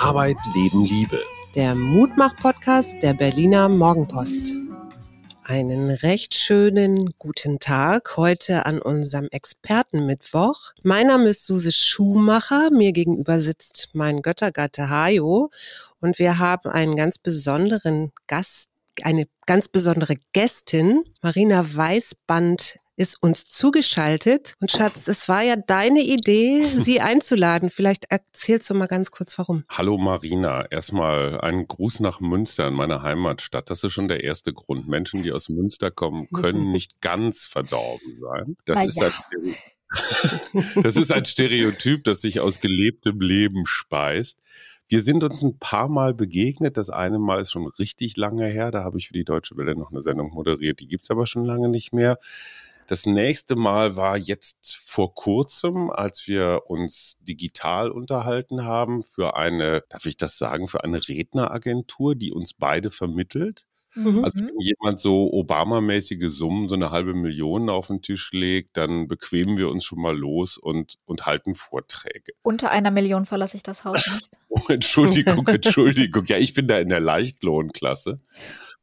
Arbeit, Leben, Liebe. Der Mutmach-Podcast der Berliner Morgenpost. Einen recht schönen guten Tag heute an unserem Expertenmittwoch. Mein Name ist Suse Schumacher. Mir gegenüber sitzt mein Göttergatte Hajo und wir haben einen ganz besonderen Gast, eine ganz besondere Gästin, Marina Weißband ist uns zugeschaltet. Und Schatz, es war ja deine Idee, sie einzuladen. Vielleicht erzählst du mal ganz kurz, warum. Hallo Marina, erstmal einen Gruß nach Münster in meiner Heimatstadt. Das ist schon der erste Grund. Menschen, die aus Münster kommen, können nicht ganz verdorben sein. Das ist ein das ist ein Stereotyp, das sich aus gelebtem Leben speist. Wir sind uns ein paar Mal begegnet. Das eine Mal ist schon richtig lange her. Da habe ich für die Deutsche Welle noch eine Sendung moderiert. Die gibt's aber schon lange nicht mehr. Das nächste Mal war jetzt vor kurzem, als wir uns digital unterhalten haben für eine, darf ich das sagen, für eine Redneragentur, die uns beide vermittelt. Mhm. Also wenn jemand so Obama-mäßige Summen, so eine halbe Million auf den Tisch legt, dann bequemen wir uns schon mal los und, und halten Vorträge. Unter einer Million verlasse ich das Haus nicht. oh, Entschuldigung, Entschuldigung. Ja, ich bin da in der Leichtlohnklasse.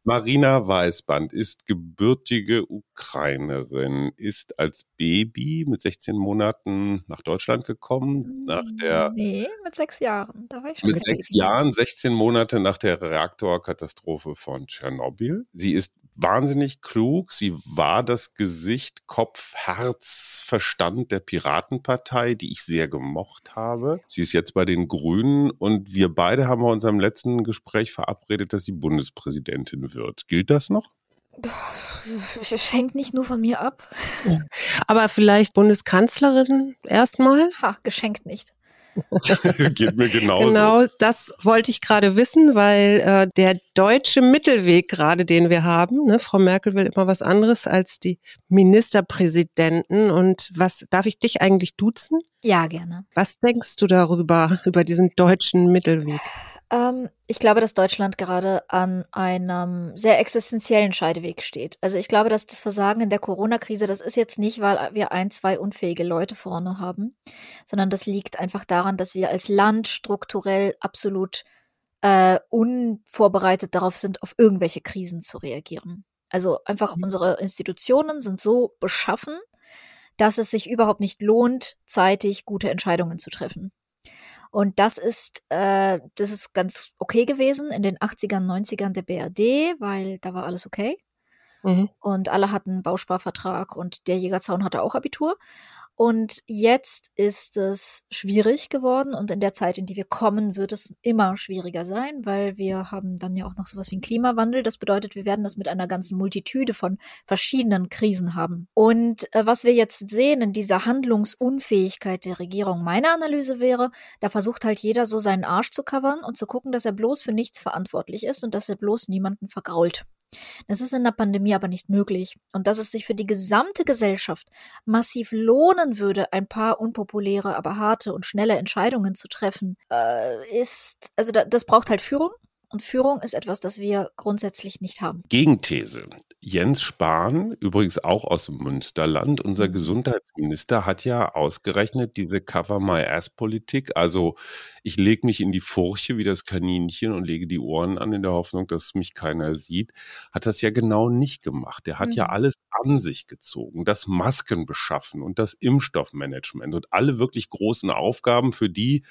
Marina Weißband ist gebürtige Ukrainerin, ist als Baby mit 16 Monaten nach Deutschland gekommen. Nach der, nee, mit sechs Jahren. Da war ich schon mit sechs Jahren, 16 Monate nach der Reaktorkatastrophe von Tschernobyl. Sie ist wahnsinnig klug. Sie war das Gesicht, Kopf, Herz, Verstand der Piratenpartei, die ich sehr gemocht habe. Sie ist jetzt bei den Grünen und wir beide haben bei unserem letzten Gespräch verabredet, dass sie Bundespräsidentin wird. Gilt das noch? Es hängt nicht nur von mir ab. Aber vielleicht Bundeskanzlerin erstmal? Ha, geschenkt nicht. Geht mir genauso. Genau, das wollte ich gerade wissen, weil äh, der deutsche Mittelweg gerade, den wir haben, ne, Frau Merkel will immer was anderes als die Ministerpräsidenten. Und was darf ich dich eigentlich duzen? Ja, gerne. Was denkst du darüber, über diesen deutschen Mittelweg? Ähm, ich glaube, dass Deutschland gerade an einem sehr existenziellen Scheideweg steht. Also ich glaube, dass das Versagen in der Corona-Krise, das ist jetzt nicht, weil wir ein, zwei unfähige Leute vorne haben, sondern das liegt einfach daran, dass wir als Land strukturell absolut äh, unvorbereitet darauf sind, auf irgendwelche Krisen zu reagieren. Also einfach mhm. unsere Institutionen sind so beschaffen, dass es sich überhaupt nicht lohnt, zeitig gute Entscheidungen zu treffen. Und das ist, äh, das ist ganz okay gewesen in den 80ern, 90ern der BRD, weil da war alles okay. Mhm. Und alle hatten Bausparvertrag und der Jägerzaun hatte auch Abitur. Und jetzt ist es schwierig geworden und in der Zeit, in die wir kommen, wird es immer schwieriger sein, weil wir haben dann ja auch noch sowas wie einen Klimawandel. Das bedeutet, wir werden das mit einer ganzen Multitude von verschiedenen Krisen haben. Und äh, was wir jetzt sehen in dieser Handlungsunfähigkeit der Regierung, meine Analyse wäre, da versucht halt jeder so seinen Arsch zu covern und zu gucken, dass er bloß für nichts verantwortlich ist und dass er bloß niemanden vergrault. Das ist in der Pandemie aber nicht möglich. Und dass es sich für die gesamte Gesellschaft massiv lohnen würde, ein paar unpopuläre, aber harte und schnelle Entscheidungen zu treffen, äh, ist, also da, das braucht halt Führung. Und Führung ist etwas, das wir grundsätzlich nicht haben. Gegenthese. Jens Spahn, übrigens auch aus dem Münsterland, unser mhm. Gesundheitsminister, hat ja ausgerechnet diese Cover-My-Ass-Politik. Also ich lege mich in die Furche wie das Kaninchen und lege die Ohren an in der Hoffnung, dass mich keiner sieht. Hat das ja genau nicht gemacht. Der hat mhm. ja alles an sich gezogen. Das Maskenbeschaffen und das Impfstoffmanagement und alle wirklich großen Aufgaben, für die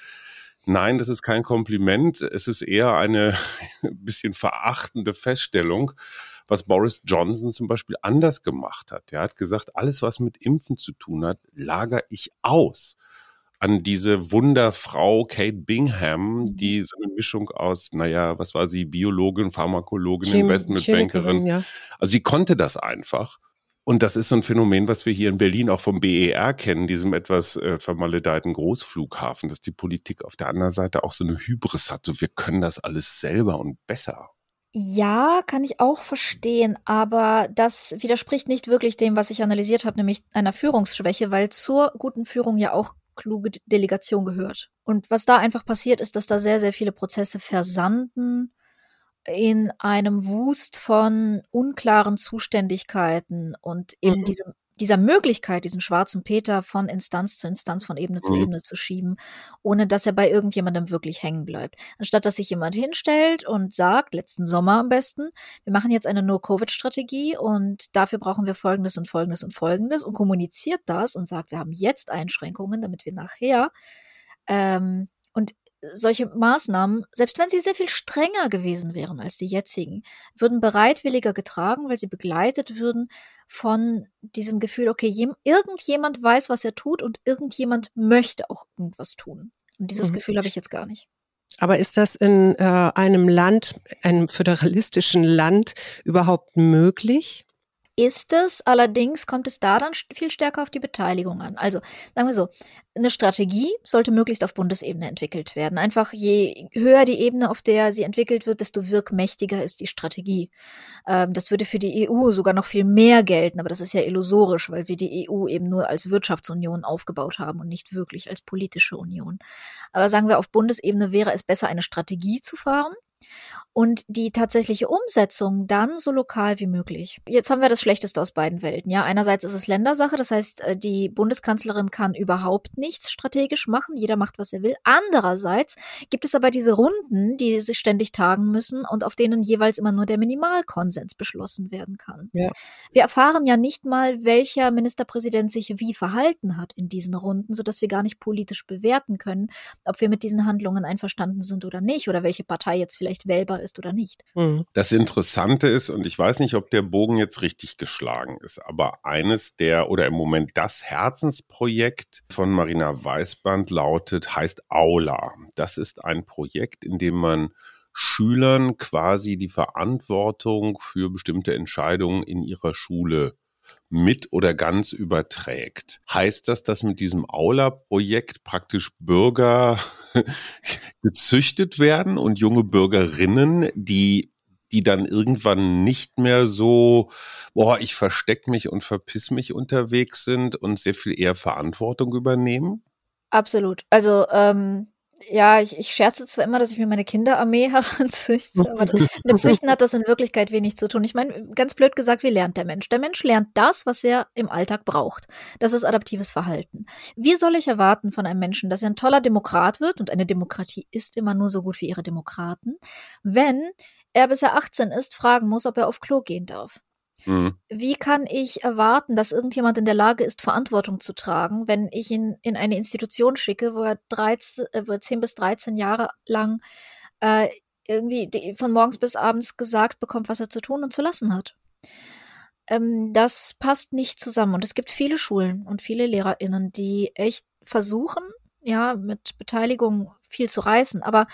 Nein, das ist kein Kompliment. Es ist eher eine bisschen verachtende Feststellung, was Boris Johnson zum Beispiel anders gemacht hat. Er hat gesagt, alles, was mit Impfen zu tun hat, lager ich aus an diese Wunderfrau Kate Bingham, mhm. die so eine Mischung aus, naja, was war sie, Biologin, Pharmakologin, Chem Investmentbankerin. Ja. Also die konnte das einfach. Und das ist so ein Phänomen, was wir hier in Berlin auch vom BER kennen, diesem etwas äh, vermaledeiten Großflughafen, dass die Politik auf der anderen Seite auch so eine Hybris hat, so wir können das alles selber und besser. Ja, kann ich auch verstehen, aber das widerspricht nicht wirklich dem, was ich analysiert habe, nämlich einer Führungsschwäche, weil zur guten Führung ja auch kluge Delegation gehört. Und was da einfach passiert, ist, dass da sehr, sehr viele Prozesse versanden in einem Wust von unklaren Zuständigkeiten und eben mhm. diesem dieser Möglichkeit, diesen schwarzen Peter von Instanz zu Instanz, von Ebene zu mhm. Ebene zu schieben, ohne dass er bei irgendjemandem wirklich hängen bleibt. Anstatt dass sich jemand hinstellt und sagt, letzten Sommer am besten, wir machen jetzt eine No-Covid-Strategie und dafür brauchen wir Folgendes und Folgendes und Folgendes und kommuniziert das und sagt, wir haben jetzt Einschränkungen, damit wir nachher ähm, und solche Maßnahmen, selbst wenn sie sehr viel strenger gewesen wären als die jetzigen, würden bereitwilliger getragen, weil sie begleitet würden von diesem Gefühl, okay, irgendjemand weiß, was er tut und irgendjemand möchte auch irgendwas tun. Und dieses mhm. Gefühl habe ich jetzt gar nicht. Aber ist das in äh, einem Land, einem föderalistischen Land überhaupt möglich? Ist es. Allerdings kommt es da dann viel stärker auf die Beteiligung an. Also sagen wir so, eine Strategie sollte möglichst auf Bundesebene entwickelt werden. Einfach je höher die Ebene, auf der sie entwickelt wird, desto wirkmächtiger ist die Strategie. Ähm, das würde für die EU sogar noch viel mehr gelten, aber das ist ja illusorisch, weil wir die EU eben nur als Wirtschaftsunion aufgebaut haben und nicht wirklich als politische Union. Aber sagen wir, auf Bundesebene wäre es besser, eine Strategie zu fahren und die tatsächliche Umsetzung dann so lokal wie möglich. Jetzt haben wir das Schlechteste aus beiden Welten. Ja, einerseits ist es Ländersache, das heißt, äh, die Bundeskanzlerin kann überhaupt nichts strategisch machen, jeder macht, was er will. Andererseits gibt es aber diese Runden, die sich ständig tagen müssen und auf denen jeweils immer nur der Minimalkonsens beschlossen werden kann. Ja. Wir erfahren ja nicht mal, welcher Ministerpräsident sich wie verhalten hat in diesen Runden, sodass wir gar nicht politisch bewerten können, ob wir mit diesen Handlungen einverstanden sind oder nicht oder welche Partei jetzt vielleicht wählbar ist ist oder nicht. Mhm. Das Interessante ist, und ich weiß nicht, ob der Bogen jetzt richtig geschlagen ist, aber eines der oder im Moment das Herzensprojekt von Marina Weißband lautet, heißt Aula. Das ist ein Projekt, in dem man Schülern quasi die Verantwortung für bestimmte Entscheidungen in ihrer Schule mit oder ganz überträgt. Heißt das, dass mit diesem Aula-Projekt praktisch Bürger gezüchtet werden und junge Bürgerinnen, die die dann irgendwann nicht mehr so, boah, ich versteck mich und verpiss mich unterwegs sind und sehr viel eher Verantwortung übernehmen? Absolut. Also ähm, ja, ich, ich scherze zwar immer, dass ich mir meine Kinderarmee heranzüchte, aber mit Züchten hat das in Wirklichkeit wenig zu tun. Ich meine, ganz blöd gesagt, wie lernt der Mensch? Der Mensch lernt das, was er im Alltag braucht. Das ist adaptives Verhalten. Wie soll ich erwarten von einem Menschen, dass er ein toller Demokrat wird, und eine Demokratie ist immer nur so gut wie ihre Demokraten, wenn er bis er 18 ist, fragen muss, ob er auf Klo gehen darf? Mhm. Wie kann ich erwarten, dass irgendjemand in der Lage ist, Verantwortung zu tragen, wenn ich ihn in eine Institution schicke, wo er 13, äh, 10 bis 13 Jahre lang äh, irgendwie die, von morgens bis abends gesagt bekommt, was er zu tun und zu lassen hat? Ähm, das passt nicht zusammen. Und es gibt viele Schulen und viele LehrerInnen, die echt versuchen, ja, mit Beteiligung viel zu reißen. Aber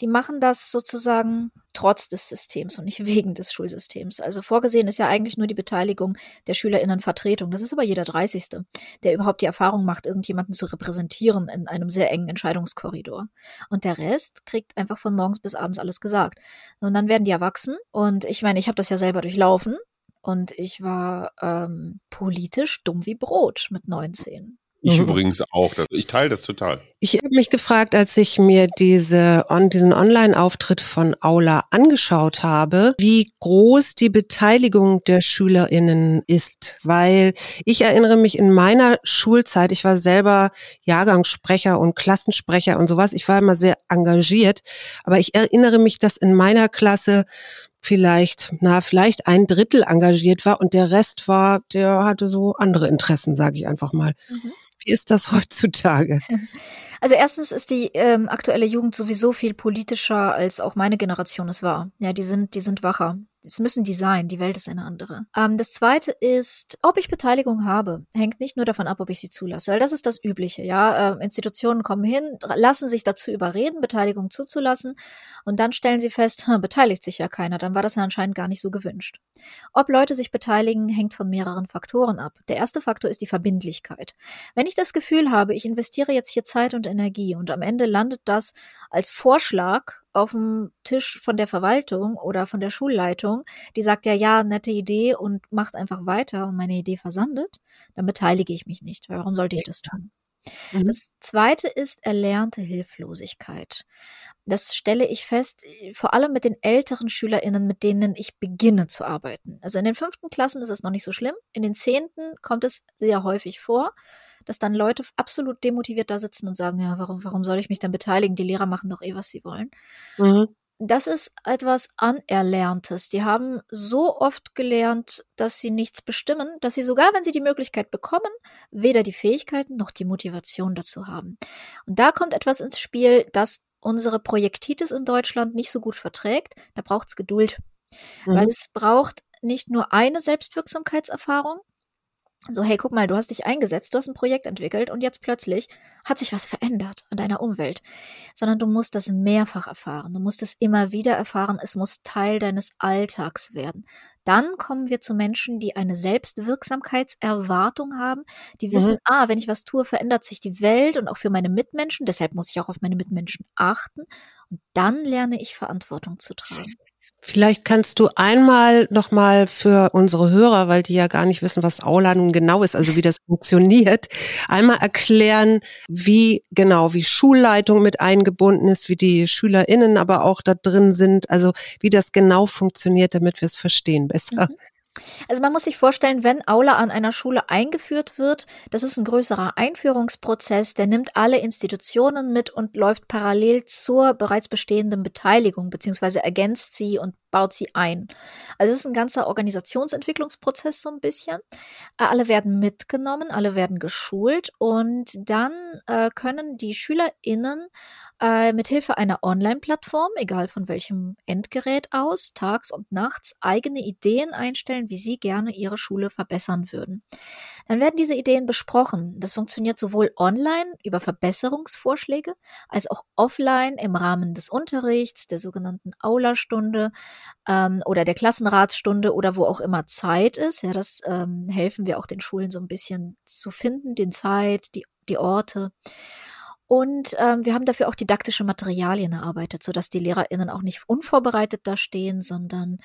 die machen das sozusagen trotz des Systems und nicht wegen des Schulsystems. Also vorgesehen ist ja eigentlich nur die Beteiligung der SchülerInnenvertretung. Das ist aber jeder 30. der überhaupt die Erfahrung macht, irgendjemanden zu repräsentieren in einem sehr engen Entscheidungskorridor. Und der Rest kriegt einfach von morgens bis abends alles gesagt. Und dann werden die erwachsen. Und ich meine, ich habe das ja selber durchlaufen. Und ich war ähm, politisch dumm wie Brot mit 19. Ich mhm. übrigens auch. Ich teile das total. Ich habe mich gefragt, als ich mir diese, on, diesen Online-Auftritt von Aula angeschaut habe, wie groß die Beteiligung der SchülerInnen ist. Weil ich erinnere mich in meiner Schulzeit, ich war selber Jahrgangssprecher und Klassensprecher und sowas. Ich war immer sehr engagiert. Aber ich erinnere mich, dass in meiner Klasse vielleicht, na, vielleicht ein Drittel engagiert war und der Rest war, der hatte so andere Interessen, sage ich einfach mal. Mhm. Wie ist das heutzutage? Also erstens ist die ähm, aktuelle Jugend sowieso viel politischer als auch meine Generation es war. Ja, die sind, die sind wacher. Es müssen die sein, die Welt ist eine andere. Ähm, das zweite ist, ob ich Beteiligung habe, hängt nicht nur davon ab, ob ich sie zulasse, weil das ist das Übliche, ja. Äh, Institutionen kommen hin, lassen sich dazu überreden, Beteiligung zuzulassen und dann stellen sie fest, hm, beteiligt sich ja keiner, dann war das ja anscheinend gar nicht so gewünscht. Ob Leute sich beteiligen, hängt von mehreren Faktoren ab. Der erste Faktor ist die Verbindlichkeit. Wenn ich das Gefühl habe, ich investiere jetzt hier Zeit und Energie und am Ende landet das als Vorschlag auf dem Tisch von der Verwaltung oder von der Schulleitung, die sagt ja, ja, nette Idee und macht einfach weiter und meine Idee versandet, dann beteilige ich mich nicht. Warum sollte ich das tun? Mhm. Das zweite ist erlernte Hilflosigkeit. Das stelle ich fest, vor allem mit den älteren SchülerInnen, mit denen ich beginne zu arbeiten. Also in den fünften Klassen ist es noch nicht so schlimm. In den zehnten kommt es sehr häufig vor dass dann Leute absolut demotiviert da sitzen und sagen, ja, warum, warum soll ich mich dann beteiligen? Die Lehrer machen doch eh, was sie wollen. Mhm. Das ist etwas Anerlerntes. Die haben so oft gelernt, dass sie nichts bestimmen, dass sie sogar, wenn sie die Möglichkeit bekommen, weder die Fähigkeiten noch die Motivation dazu haben. Und da kommt etwas ins Spiel, das unsere Projektitis in Deutschland nicht so gut verträgt. Da braucht es Geduld. Mhm. Weil es braucht nicht nur eine Selbstwirksamkeitserfahrung, so, hey, guck mal, du hast dich eingesetzt, du hast ein Projekt entwickelt und jetzt plötzlich hat sich was verändert an deiner Umwelt. Sondern du musst das mehrfach erfahren. Du musst es immer wieder erfahren. Es muss Teil deines Alltags werden. Dann kommen wir zu Menschen, die eine Selbstwirksamkeitserwartung haben, die wissen, mhm. ah, wenn ich was tue, verändert sich die Welt und auch für meine Mitmenschen. Deshalb muss ich auch auf meine Mitmenschen achten. Und dann lerne ich Verantwortung zu tragen. Vielleicht kannst du einmal nochmal für unsere Hörer, weil die ja gar nicht wissen, was Aula nun genau ist, also wie das funktioniert, einmal erklären, wie genau, wie Schulleitung mit eingebunden ist, wie die SchülerInnen aber auch da drin sind, also wie das genau funktioniert, damit wir es verstehen besser. Mhm. Also man muss sich vorstellen, wenn Aula an einer Schule eingeführt wird, das ist ein größerer Einführungsprozess, der nimmt alle Institutionen mit und läuft parallel zur bereits bestehenden Beteiligung beziehungsweise ergänzt sie und baut sie ein. Also es ist ein ganzer Organisationsentwicklungsprozess so ein bisschen. Äh, alle werden mitgenommen, alle werden geschult und dann äh, können die SchülerInnen äh, mit Hilfe einer Online-Plattform, egal von welchem Endgerät aus, tags und nachts eigene Ideen einstellen, wie sie gerne ihre Schule verbessern würden. Dann werden diese Ideen besprochen. Das funktioniert sowohl online über Verbesserungsvorschläge als auch offline im Rahmen des Unterrichts, der sogenannten Aula-Stunde ähm, oder der Klassenratsstunde oder wo auch immer Zeit ist. Ja, das ähm, helfen wir auch den Schulen so ein bisschen zu finden, den Zeit, die, die Orte. Und ähm, wir haben dafür auch didaktische Materialien erarbeitet, sodass die LehrerInnen auch nicht unvorbereitet da stehen, sondern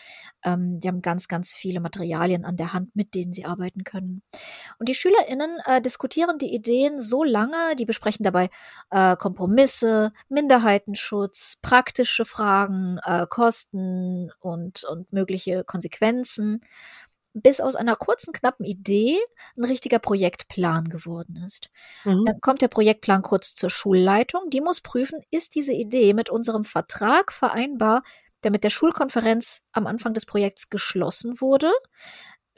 ähm, die haben ganz, ganz viele Materialien an der Hand, mit denen sie arbeiten können. Und die SchülerInnen äh, diskutieren die Ideen so lange, die besprechen dabei äh, Kompromisse, Minderheitenschutz, praktische Fragen, äh, Kosten und, und mögliche Konsequenzen bis aus einer kurzen, knappen Idee ein richtiger Projektplan geworden ist. Mhm. Dann kommt der Projektplan kurz zur Schulleitung. Die muss prüfen, ist diese Idee mit unserem Vertrag vereinbar, der mit der Schulkonferenz am Anfang des Projekts geschlossen wurde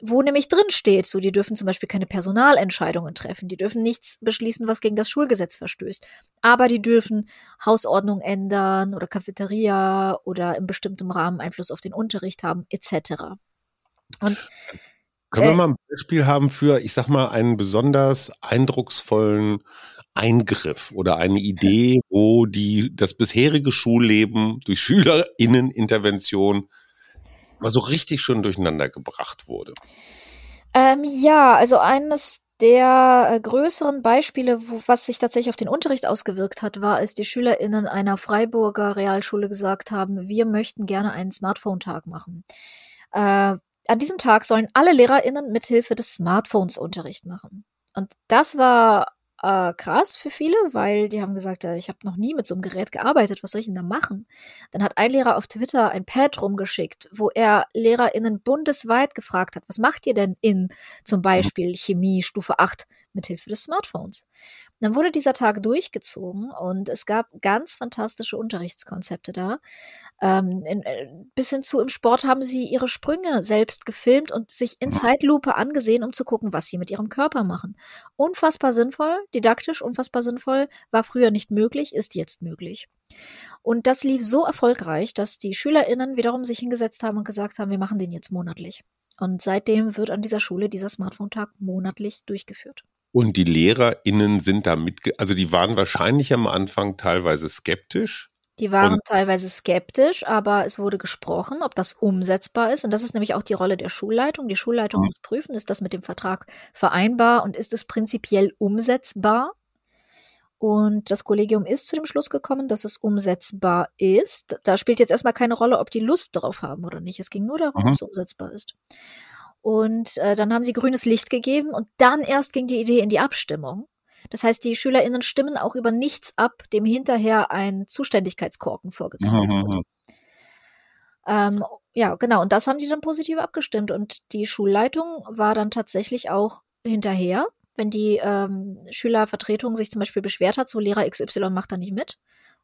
wo nämlich drin steht, so die dürfen zum Beispiel keine Personalentscheidungen treffen, die dürfen nichts beschließen, was gegen das Schulgesetz verstößt, aber die dürfen Hausordnung ändern oder Cafeteria oder in bestimmtem Rahmen Einfluss auf den Unterricht haben etc. Und können wir äh, mal ein Beispiel haben für, ich sag mal, einen besonders eindrucksvollen Eingriff oder eine Idee, wo die, das bisherige Schulleben durch SchülerInnenintervention mal so richtig schon durcheinander gebracht wurde? Ähm, ja, also eines der äh, größeren Beispiele, wo, was sich tatsächlich auf den Unterricht ausgewirkt hat, war, als die SchülerInnen einer Freiburger Realschule gesagt haben, wir möchten gerne einen Smartphone-Tag machen. Äh, an diesem Tag sollen alle LehrerInnen mithilfe des Smartphones Unterricht machen. Und das war äh, krass für viele, weil die haben gesagt, ja, ich habe noch nie mit so einem Gerät gearbeitet, was soll ich denn da machen? Dann hat ein Lehrer auf Twitter ein Pad rumgeschickt, wo er LehrerInnen bundesweit gefragt hat, was macht ihr denn in zum Beispiel Chemie Stufe 8 mithilfe des Smartphones? Dann wurde dieser Tag durchgezogen und es gab ganz fantastische Unterrichtskonzepte da. Ähm, in, äh, bis hin zu im Sport haben sie ihre Sprünge selbst gefilmt und sich in Zeitlupe angesehen, um zu gucken, was sie mit ihrem Körper machen. Unfassbar sinnvoll, didaktisch unfassbar sinnvoll, war früher nicht möglich, ist jetzt möglich. Und das lief so erfolgreich, dass die SchülerInnen wiederum sich hingesetzt haben und gesagt haben, wir machen den jetzt monatlich. Und seitdem wird an dieser Schule dieser Smartphone-Tag monatlich durchgeführt. Und die LehrerInnen sind da mit, also die waren wahrscheinlich am Anfang teilweise skeptisch. Die waren und teilweise skeptisch, aber es wurde gesprochen, ob das umsetzbar ist. Und das ist nämlich auch die Rolle der Schulleitung. Die Schulleitung mhm. muss prüfen, ist das mit dem Vertrag vereinbar und ist es prinzipiell umsetzbar? Und das Kollegium ist zu dem Schluss gekommen, dass es umsetzbar ist. Da spielt jetzt erstmal keine Rolle, ob die Lust darauf haben oder nicht. Es ging nur darum, mhm. ob es umsetzbar ist. Und äh, dann haben sie grünes Licht gegeben und dann erst ging die Idee in die Abstimmung. Das heißt, die SchülerInnen stimmen auch über nichts ab, dem hinterher ein Zuständigkeitskorken vorgegeben mhm. wurde. Ähm, ja, genau. Und das haben die dann positiv abgestimmt. Und die Schulleitung war dann tatsächlich auch hinterher wenn die ähm, Schülervertretung sich zum Beispiel beschwert hat, so Lehrer XY macht da nicht mit.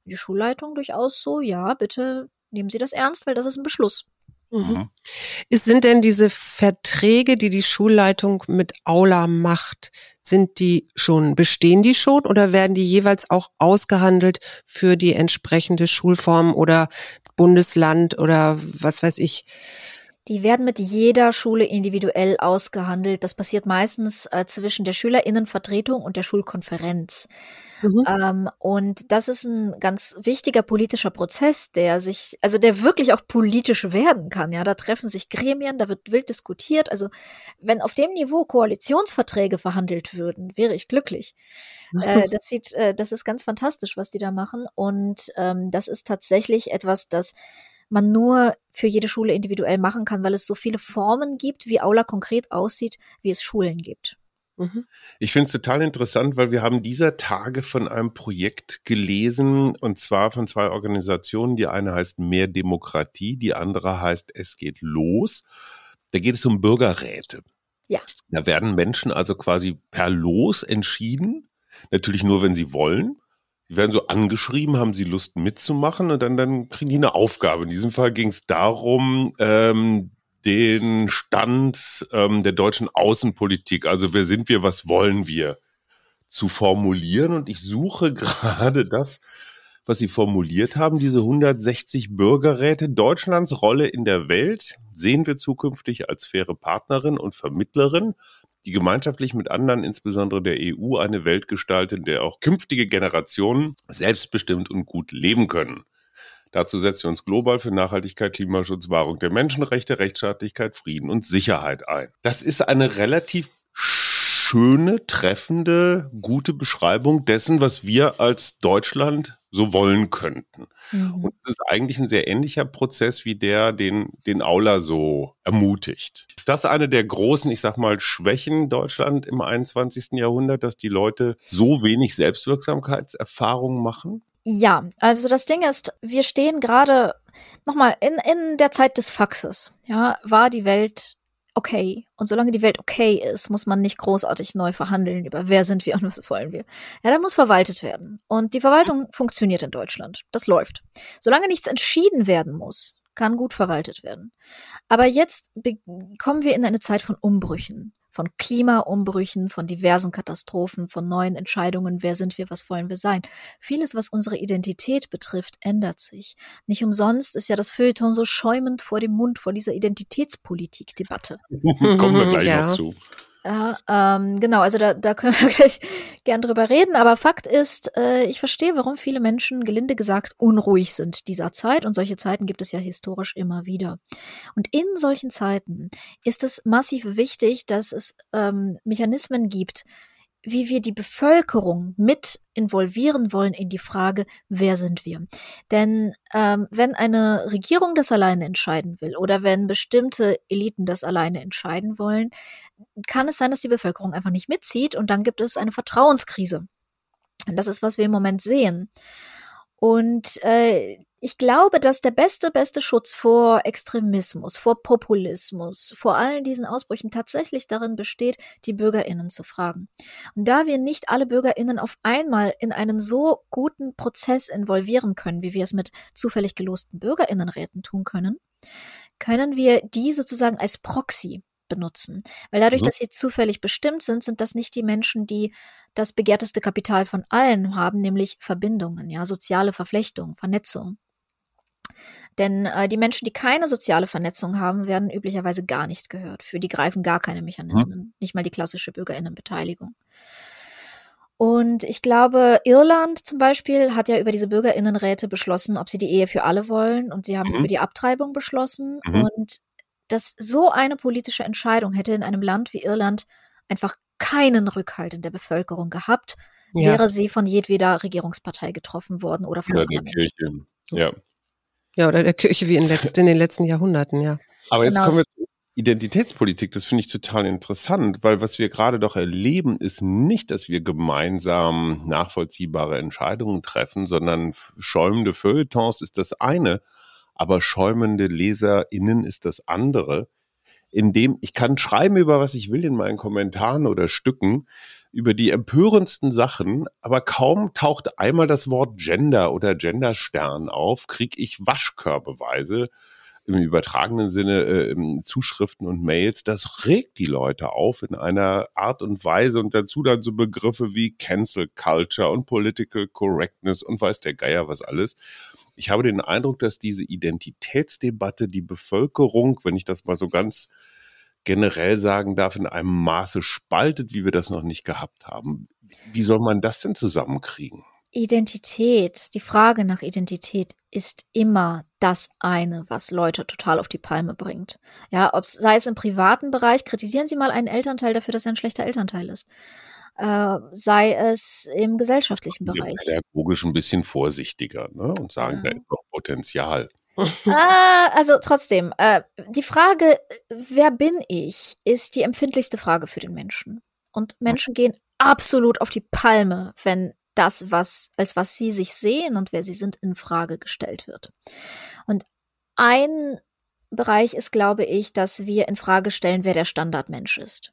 Die Schulleitung durchaus so, ja, bitte nehmen Sie das ernst, weil das ist ein Beschluss. Mhm. Ist, sind denn diese Verträge, die die Schulleitung mit Aula macht, sind die schon, bestehen die schon oder werden die jeweils auch ausgehandelt für die entsprechende Schulform oder Bundesland oder was weiß ich? Die werden mit jeder Schule individuell ausgehandelt. Das passiert meistens äh, zwischen der Schülerinnenvertretung und der Schulkonferenz. Mhm. Ähm, und das ist ein ganz wichtiger politischer Prozess, der sich, also der wirklich auch politisch werden kann. Ja, da treffen sich Gremien, da wird wild diskutiert. Also wenn auf dem Niveau Koalitionsverträge verhandelt würden, wäre ich glücklich. Äh, das sieht, äh, das ist ganz fantastisch, was die da machen. Und ähm, das ist tatsächlich etwas, das man nur für jede Schule individuell machen kann, weil es so viele Formen gibt, wie Aula konkret aussieht, wie es Schulen gibt. Mhm. Ich finde es total interessant, weil wir haben dieser Tage von einem Projekt gelesen, und zwar von zwei Organisationen. Die eine heißt Mehr Demokratie, die andere heißt Es geht los. Da geht es um Bürgerräte. Ja. Da werden Menschen also quasi per Los entschieden. Natürlich nur, wenn sie wollen. Die werden so angeschrieben, haben sie Lust mitzumachen und dann, dann kriegen die eine Aufgabe. In diesem Fall ging es darum, ähm, den Stand ähm, der deutschen Außenpolitik, also wer sind wir, was wollen wir, zu formulieren. Und ich suche gerade das, was Sie formuliert haben, diese 160 Bürgerräte. Deutschlands Rolle in der Welt sehen wir zukünftig als faire Partnerin und Vermittlerin die gemeinschaftlich mit anderen, insbesondere der EU, eine Welt gestaltet, in der auch künftige Generationen selbstbestimmt und gut leben können. Dazu setzen wir uns global für Nachhaltigkeit, Klimaschutz, Wahrung der Menschenrechte, Rechtsstaatlichkeit, Frieden und Sicherheit ein. Das ist eine relativ schöne, treffende, gute Beschreibung dessen, was wir als Deutschland so wollen könnten. Mhm. Und es ist eigentlich ein sehr ähnlicher Prozess wie der, den, den Aula so ermutigt. Ist das eine der großen, ich sag mal, Schwächen Deutschland im 21. Jahrhundert, dass die Leute so wenig Selbstwirksamkeitserfahrungen machen? Ja, also das Ding ist, wir stehen gerade nochmal in, in der Zeit des Faxes. Ja, war die Welt okay. Und solange die Welt okay ist, muss man nicht großartig neu verhandeln über wer sind wir und was wollen wir. Ja, da muss verwaltet werden. Und die Verwaltung funktioniert in Deutschland. Das läuft. Solange nichts entschieden werden muss, kann gut verwaltet werden. Aber jetzt kommen wir in eine Zeit von Umbrüchen von Klimaumbrüchen, von diversen Katastrophen, von neuen Entscheidungen, wer sind wir, was wollen wir sein. Vieles, was unsere Identität betrifft, ändert sich. Nicht umsonst ist ja das Feuilleton so schäumend vor dem Mund vor dieser Identitätspolitik-Debatte. Kommen wir gleich ja. noch zu. Ja, ähm, genau, also da, da können wir gleich gern drüber reden. Aber Fakt ist, äh, ich verstehe, warum viele Menschen, gelinde gesagt, unruhig sind dieser Zeit. Und solche Zeiten gibt es ja historisch immer wieder. Und in solchen Zeiten ist es massiv wichtig, dass es ähm, Mechanismen gibt, wie wir die Bevölkerung mit involvieren wollen in die Frage, wer sind wir. Denn ähm, wenn eine Regierung das alleine entscheiden will oder wenn bestimmte Eliten das alleine entscheiden wollen, kann es sein, dass die Bevölkerung einfach nicht mitzieht und dann gibt es eine Vertrauenskrise. Und das ist, was wir im Moment sehen. Und äh, ich glaube, dass der beste, beste Schutz vor Extremismus, vor Populismus, vor allen diesen Ausbrüchen tatsächlich darin besteht, die BürgerInnen zu fragen. Und da wir nicht alle BürgerInnen auf einmal in einen so guten Prozess involvieren können, wie wir es mit zufällig gelosten BürgerInnenräten tun können, können wir die sozusagen als Proxy benutzen. Weil dadurch, mhm. dass sie zufällig bestimmt sind, sind das nicht die Menschen, die das begehrteste Kapital von allen haben, nämlich Verbindungen, ja, soziale Verflechtung, Vernetzung. Denn äh, die Menschen, die keine soziale Vernetzung haben, werden üblicherweise gar nicht gehört. Für die greifen gar keine Mechanismen, mhm. nicht mal die klassische Bürgerinnenbeteiligung. Und ich glaube, Irland zum Beispiel hat ja über diese Bürgerinnenräte beschlossen, ob sie die Ehe für alle wollen. Und sie haben mhm. über die Abtreibung beschlossen. Mhm. Und dass so eine politische Entscheidung hätte in einem Land wie Irland einfach keinen Rückhalt in der Bevölkerung gehabt, ja. wäre sie von jedweder Regierungspartei getroffen worden oder von ja, der Kirche. Ja. Ja, oder der Kirche wie in, letzt, in den letzten Jahrhunderten, ja. Aber jetzt genau. kommen wir zur Identitätspolitik. Das finde ich total interessant, weil was wir gerade doch erleben, ist nicht, dass wir gemeinsam nachvollziehbare Entscheidungen treffen, sondern schäumende Feuilletons ist das eine, aber schäumende LeserInnen ist das andere, indem ich kann schreiben über was ich will in meinen Kommentaren oder Stücken, über die empörendsten Sachen, aber kaum taucht einmal das Wort Gender oder Genderstern auf, krieg ich Waschkörbeweise im übertragenen Sinne äh, Zuschriften und Mails. Das regt die Leute auf in einer Art und Weise und dazu dann so Begriffe wie Cancel Culture und Political Correctness und weiß der Geier was alles. Ich habe den Eindruck, dass diese Identitätsdebatte die Bevölkerung, wenn ich das mal so ganz generell sagen darf, in einem Maße spaltet, wie wir das noch nicht gehabt haben. Wie soll man das denn zusammenkriegen? Identität, die Frage nach Identität ist immer das eine, was Leute total auf die Palme bringt. Ja, ob sei es im privaten Bereich, kritisieren Sie mal einen Elternteil dafür, dass er ein schlechter Elternteil ist. Äh, sei es im gesellschaftlichen Bereich. Pädagogisch ein bisschen vorsichtiger ne? und sagen, ja. da ist noch Potenzial. Ah, also trotzdem, äh, die Frage, wer bin ich, ist die empfindlichste Frage für den Menschen. Und Menschen gehen absolut auf die Palme, wenn das, was, als was sie sich sehen und wer sie sind, in Frage gestellt wird. Und ein Bereich ist, glaube ich, dass wir in Frage stellen, wer der Standardmensch ist.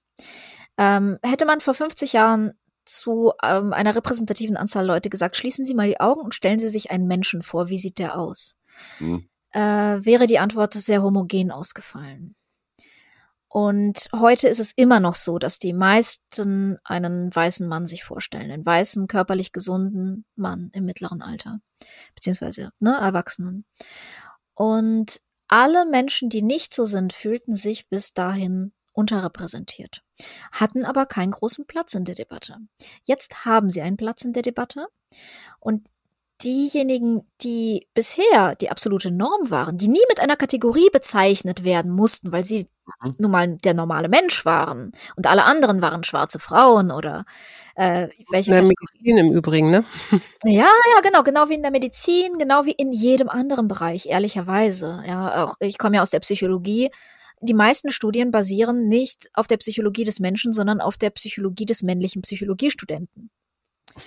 Ähm, hätte man vor 50 Jahren zu ähm, einer repräsentativen Anzahl Leute gesagt, schließen Sie mal die Augen und stellen Sie sich einen Menschen vor, wie sieht der aus? Hm. Äh, wäre die Antwort sehr homogen ausgefallen. Und heute ist es immer noch so, dass die meisten einen weißen Mann sich vorstellen, einen weißen, körperlich gesunden Mann im mittleren Alter, beziehungsweise ne, Erwachsenen. Und alle Menschen, die nicht so sind, fühlten sich bis dahin unterrepräsentiert, hatten aber keinen großen Platz in der Debatte. Jetzt haben sie einen Platz in der Debatte und diejenigen, die bisher die absolute Norm waren, die nie mit einer Kategorie bezeichnet werden mussten, weil sie mhm. nun mal der normale Mensch waren und alle anderen waren schwarze Frauen oder äh, welche. In der Medizin im Übrigen, ne? Ja, ja, genau, genau wie in der Medizin, genau wie in jedem anderen Bereich, ehrlicherweise. Ja, auch ich komme ja aus der Psychologie. Die meisten Studien basieren nicht auf der Psychologie des Menschen, sondern auf der Psychologie des männlichen Psychologiestudenten.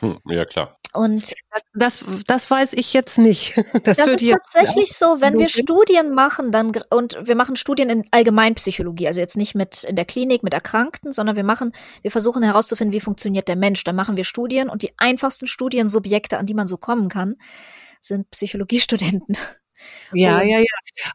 Hm, ja, klar. Und das, das, das weiß ich jetzt nicht. Das, das ist tatsächlich so, wenn wir Studien machen, dann und wir machen Studien in Allgemeinpsychologie, also jetzt nicht mit in der Klinik mit Erkrankten, sondern wir machen, wir versuchen herauszufinden, wie funktioniert der Mensch. Dann machen wir Studien und die einfachsten Studiensubjekte, an die man so kommen kann, sind Psychologiestudenten. Ja, und ja, ja.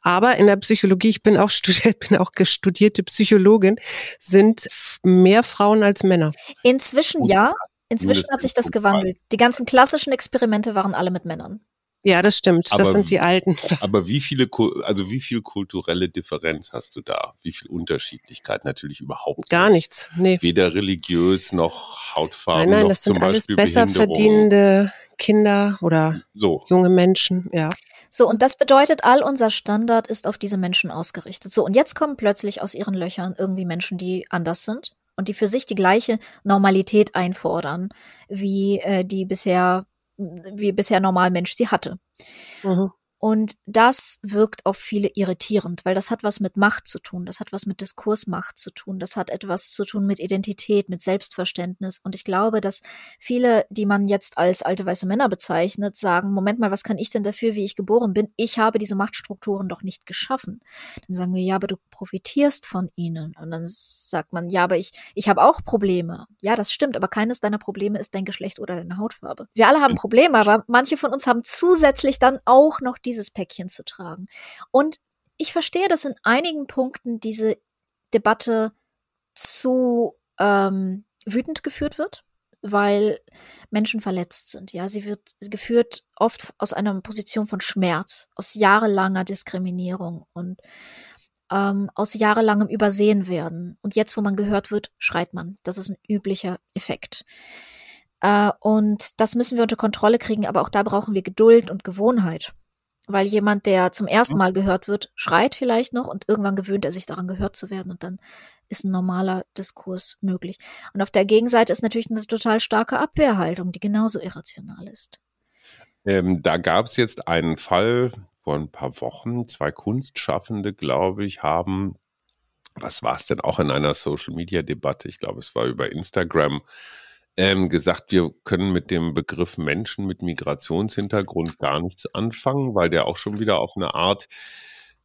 Aber in der Psychologie, ich bin auch studiert, bin auch studierte Psychologin, sind mehr Frauen als Männer. Inzwischen ja, Inzwischen hat sich das gewandelt. Die ganzen klassischen Experimente waren alle mit Männern. Ja, das stimmt. Aber, das sind die alten. Aber wie viele, also wie viel kulturelle Differenz hast du da? Wie viel Unterschiedlichkeit? Natürlich überhaupt Gar nichts. Nee. Weder religiös noch Hautfarbe. Nein, nein, das sind alles besser verdienende Kinder oder so. junge Menschen, ja. So, und das bedeutet, all unser Standard ist auf diese Menschen ausgerichtet. So, und jetzt kommen plötzlich aus ihren Löchern irgendwie Menschen, die anders sind und die für sich die gleiche Normalität einfordern, wie äh, die bisher, wie bisher Normalmensch sie hatte. Mhm. Und das wirkt auf viele irritierend, weil das hat was mit Macht zu tun, das hat was mit Diskursmacht zu tun, das hat etwas zu tun mit Identität, mit Selbstverständnis. Und ich glaube, dass viele, die man jetzt als alte weiße Männer bezeichnet, sagen, Moment mal, was kann ich denn dafür, wie ich geboren bin? Ich habe diese Machtstrukturen doch nicht geschaffen. Dann sagen wir, ja, aber du profitierst von ihnen. Und dann sagt man, ja, aber ich, ich habe auch Probleme. Ja, das stimmt, aber keines deiner Probleme ist dein Geschlecht oder deine Hautfarbe. Wir alle haben Probleme, aber manche von uns haben zusätzlich dann auch noch dieses Päckchen zu tragen. Und ich verstehe, dass in einigen Punkten diese Debatte zu ähm, wütend geführt wird, weil Menschen verletzt sind. Ja, sie wird geführt oft aus einer Position von Schmerz, aus jahrelanger Diskriminierung und ähm, aus jahrelangem Übersehen werden. Und jetzt, wo man gehört wird, schreit man. Das ist ein üblicher Effekt. Äh, und das müssen wir unter Kontrolle kriegen, aber auch da brauchen wir Geduld und Gewohnheit weil jemand, der zum ersten mhm. Mal gehört wird, schreit vielleicht noch und irgendwann gewöhnt er sich daran gehört zu werden und dann ist ein normaler Diskurs möglich. Und auf der Gegenseite ist natürlich eine total starke Abwehrhaltung, die genauso irrational ist. Ähm, da gab es jetzt einen Fall vor ein paar Wochen. Zwei Kunstschaffende, glaube ich, haben, was war es denn auch in einer Social-Media-Debatte? Ich glaube, es war über Instagram ähm, gesagt, wir können mit dem Begriff Menschen mit Migrationshintergrund gar nichts anfangen, weil der auch schon wieder auf eine Art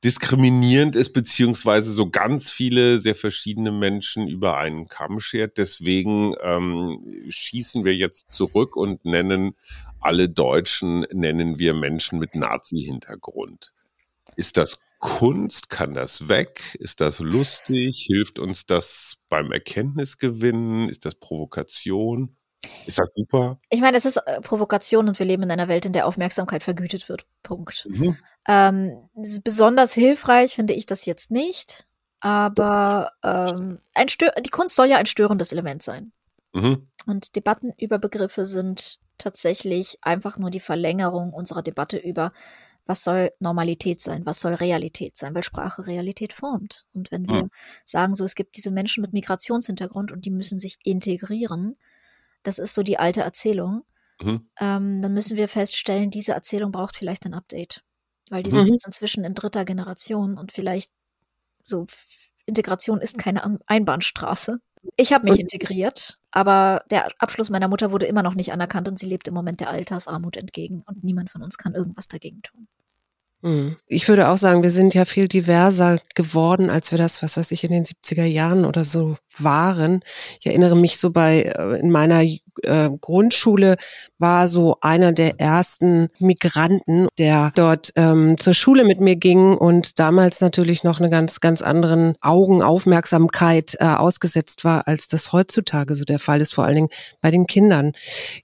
diskriminierend ist, beziehungsweise so ganz viele sehr verschiedene Menschen über einen Kamm schert. Deswegen ähm, schießen wir jetzt zurück und nennen alle Deutschen, nennen wir Menschen mit Nazi-Hintergrund. Ist das Kunst? Kann das weg? Ist das lustig? Hilft uns das beim Erkenntnisgewinnen? Ist das Provokation? Ist das super? Ich meine, es ist äh, Provokation und wir leben in einer Welt, in der Aufmerksamkeit vergütet wird. Punkt. Mhm. Ähm, besonders hilfreich finde ich das jetzt nicht, aber ähm, ein die Kunst soll ja ein störendes Element sein. Mhm. Und Debatten über Begriffe sind tatsächlich einfach nur die Verlängerung unserer Debatte über was soll Normalität sein, was soll Realität sein, weil Sprache Realität formt. Und wenn wir mhm. sagen, so es gibt diese Menschen mit Migrationshintergrund und die müssen sich integrieren, das ist so die alte Erzählung, mhm. ähm, dann müssen wir feststellen, diese Erzählung braucht vielleicht ein Update. Weil die mhm. sind jetzt inzwischen in dritter Generation und vielleicht so Integration ist keine Einbahnstraße. Ich habe mich integriert, aber der Abschluss meiner Mutter wurde immer noch nicht anerkannt und sie lebt im Moment der Altersarmut entgegen und niemand von uns kann irgendwas dagegen tun. Mhm. Ich würde auch sagen, wir sind ja viel diverser geworden, als wir das, was weiß ich, in den 70er Jahren oder so waren. Ich erinnere mich so bei, äh, in meiner äh, Grundschule war so einer der ersten Migranten, der dort ähm, zur Schule mit mir ging und damals natürlich noch eine ganz, ganz anderen Augenaufmerksamkeit äh, ausgesetzt war, als das heutzutage so der Fall ist, vor allen Dingen bei den Kindern.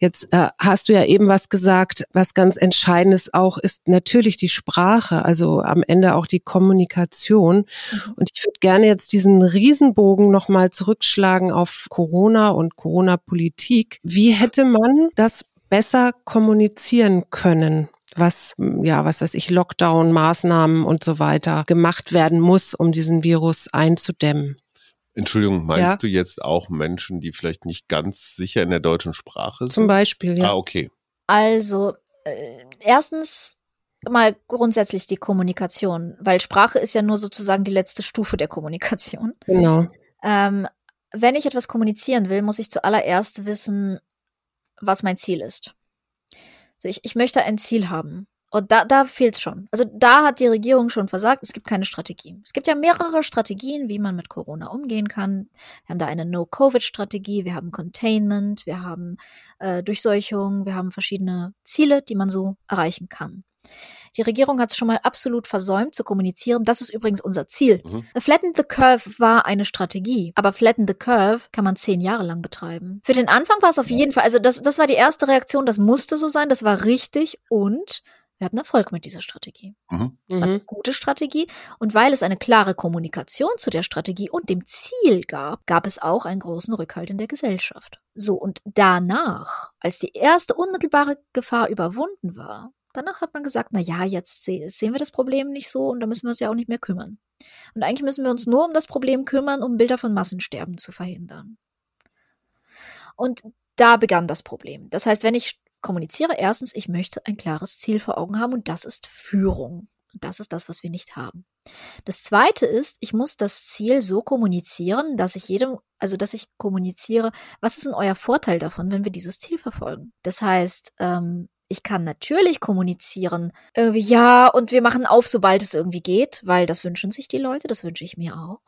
Jetzt äh, hast du ja eben was gesagt, was ganz Entscheidendes auch ist natürlich die Sprache, also am Ende auch die Kommunikation. Mhm. Und ich würde gerne jetzt diesen Riesenbogen nochmal zurückschlagen auf Corona und Corona-Politik. Wie hätte man das besser kommunizieren können? was, ja, was weiß ich, Lockdown-Maßnahmen und so weiter gemacht werden muss, um diesen Virus einzudämmen. Entschuldigung, meinst ja? du jetzt auch Menschen, die vielleicht nicht ganz sicher in der deutschen Sprache sind? Zum Beispiel, ja. Ah, okay. Also, äh, erstens mal grundsätzlich die Kommunikation, weil Sprache ist ja nur sozusagen die letzte Stufe der Kommunikation. Genau. Ähm, wenn ich etwas kommunizieren will, muss ich zuallererst wissen, was mein Ziel ist. Also ich, ich möchte ein Ziel haben. Und da, da fehlt es schon. Also da hat die Regierung schon versagt. Es gibt keine Strategie. Es gibt ja mehrere Strategien, wie man mit Corona umgehen kann. Wir haben da eine No-Covid-Strategie, wir haben Containment, wir haben äh, Durchseuchung, wir haben verschiedene Ziele, die man so erreichen kann. Die Regierung hat es schon mal absolut versäumt zu kommunizieren. Das ist übrigens unser Ziel. Mhm. Flatten the Curve war eine Strategie, aber Flatten the Curve kann man zehn Jahre lang betreiben. Für den Anfang war es auf jeden Fall, also das, das war die erste Reaktion, das musste so sein, das war richtig und wir hatten Erfolg mit dieser Strategie. Mhm. Das war eine mhm. gute Strategie. Und weil es eine klare Kommunikation zu der Strategie und dem Ziel gab, gab es auch einen großen Rückhalt in der Gesellschaft. So, und danach, als die erste unmittelbare Gefahr überwunden war, danach hat man gesagt, na ja, jetzt sehen wir das Problem nicht so und da müssen wir uns ja auch nicht mehr kümmern. Und eigentlich müssen wir uns nur um das Problem kümmern, um Bilder von Massensterben zu verhindern. Und da begann das Problem. Das heißt, wenn ich kommuniziere erstens, ich möchte ein klares Ziel vor Augen haben und das ist Führung. Und das ist das, was wir nicht haben. Das zweite ist, ich muss das Ziel so kommunizieren, dass ich jedem, also dass ich kommuniziere, was ist denn euer Vorteil davon, wenn wir dieses Ziel verfolgen? Das heißt, ähm, ich kann natürlich kommunizieren, irgendwie ja, und wir machen auf, sobald es irgendwie geht, weil das wünschen sich die Leute, das wünsche ich mir auch.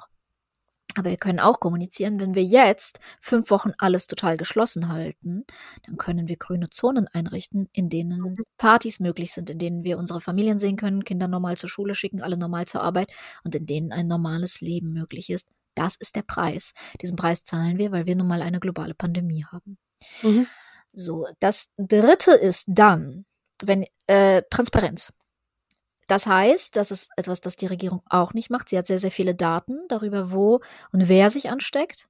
Aber wir können auch kommunizieren, wenn wir jetzt fünf Wochen alles total geschlossen halten, dann können wir grüne Zonen einrichten, in denen mhm. Partys möglich sind, in denen wir unsere Familien sehen können, Kinder normal zur Schule schicken, alle normal zur Arbeit und in denen ein normales Leben möglich ist. Das ist der Preis. Diesen Preis zahlen wir, weil wir nun mal eine globale Pandemie haben. Mhm. So, das dritte ist dann, wenn äh, Transparenz. Das heißt, das ist etwas, das die Regierung auch nicht macht. Sie hat sehr, sehr viele Daten darüber, wo und wer sich ansteckt.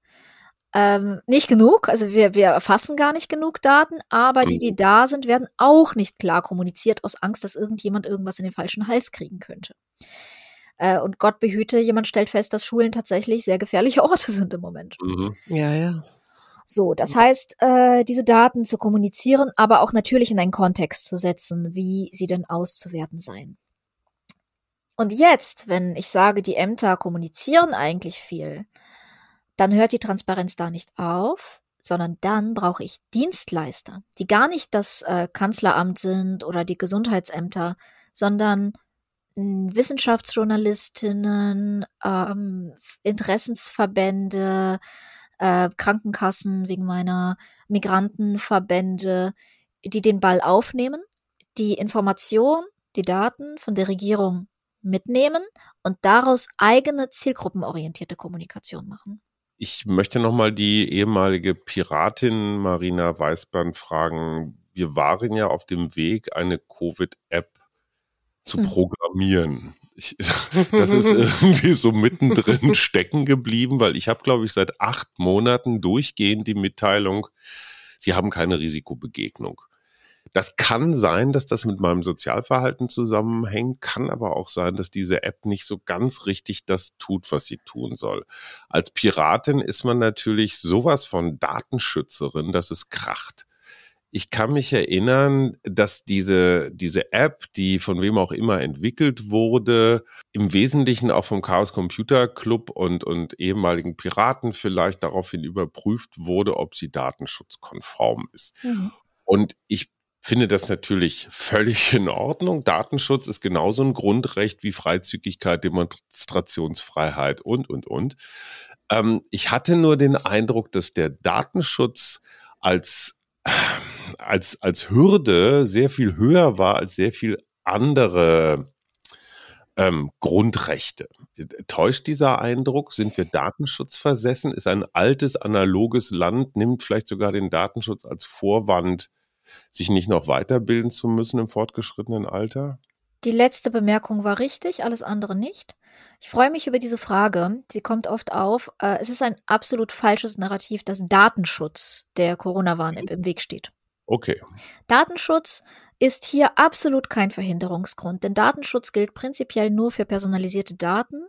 Ähm, nicht genug, also wir, wir erfassen gar nicht genug Daten, aber die, die mhm. da sind, werden auch nicht klar kommuniziert aus Angst, dass irgendjemand irgendwas in den falschen Hals kriegen könnte. Äh, und Gott behüte, jemand stellt fest, dass Schulen tatsächlich sehr gefährliche Orte sind im Moment. Mhm. Ja, ja. So, das heißt, äh, diese Daten zu kommunizieren, aber auch natürlich in einen Kontext zu setzen, wie sie denn auszuwerten seien. Und jetzt, wenn ich sage, die Ämter kommunizieren eigentlich viel, dann hört die Transparenz da nicht auf, sondern dann brauche ich Dienstleister, die gar nicht das äh, Kanzleramt sind oder die Gesundheitsämter, sondern hm, Wissenschaftsjournalistinnen, ähm, Interessensverbände, äh, Krankenkassen wegen meiner Migrantenverbände, die den Ball aufnehmen, die Information, die Daten von der Regierung mitnehmen und daraus eigene zielgruppenorientierte Kommunikation machen. Ich möchte nochmal die ehemalige Piratin Marina Weißband fragen. Wir waren ja auf dem Weg, eine Covid-App zu hm. programmieren. Ich, das ist irgendwie so mittendrin stecken geblieben, weil ich habe, glaube ich, seit acht Monaten durchgehend die Mitteilung, Sie haben keine Risikobegegnung. Das kann sein, dass das mit meinem Sozialverhalten zusammenhängt, kann aber auch sein, dass diese App nicht so ganz richtig das tut, was sie tun soll. Als Piratin ist man natürlich sowas von Datenschützerin, dass es kracht. Ich kann mich erinnern, dass diese, diese App, die von wem auch immer entwickelt wurde, im Wesentlichen auch vom Chaos Computer Club und, und ehemaligen Piraten vielleicht daraufhin überprüft wurde, ob sie datenschutzkonform ist. Mhm. Und ich finde das natürlich völlig in Ordnung. Datenschutz ist genauso ein Grundrecht wie Freizügigkeit, Demonstrationsfreiheit und, und, und. Ähm, ich hatte nur den Eindruck, dass der Datenschutz als, als, als Hürde sehr viel höher war als sehr viel andere ähm, Grundrechte. Täuscht dieser Eindruck? Sind wir datenschutzversessen? Ist ein altes, analoges Land, nimmt vielleicht sogar den Datenschutz als Vorwand, sich nicht noch weiterbilden zu müssen im fortgeschrittenen Alter? Die letzte Bemerkung war richtig, alles andere nicht. Ich freue mich über diese Frage. Sie kommt oft auf. Äh, es ist ein absolut falsches Narrativ, dass Datenschutz der Corona-Warn-App im Weg steht. Okay. Datenschutz ist hier absolut kein Verhinderungsgrund, denn Datenschutz gilt prinzipiell nur für personalisierte Daten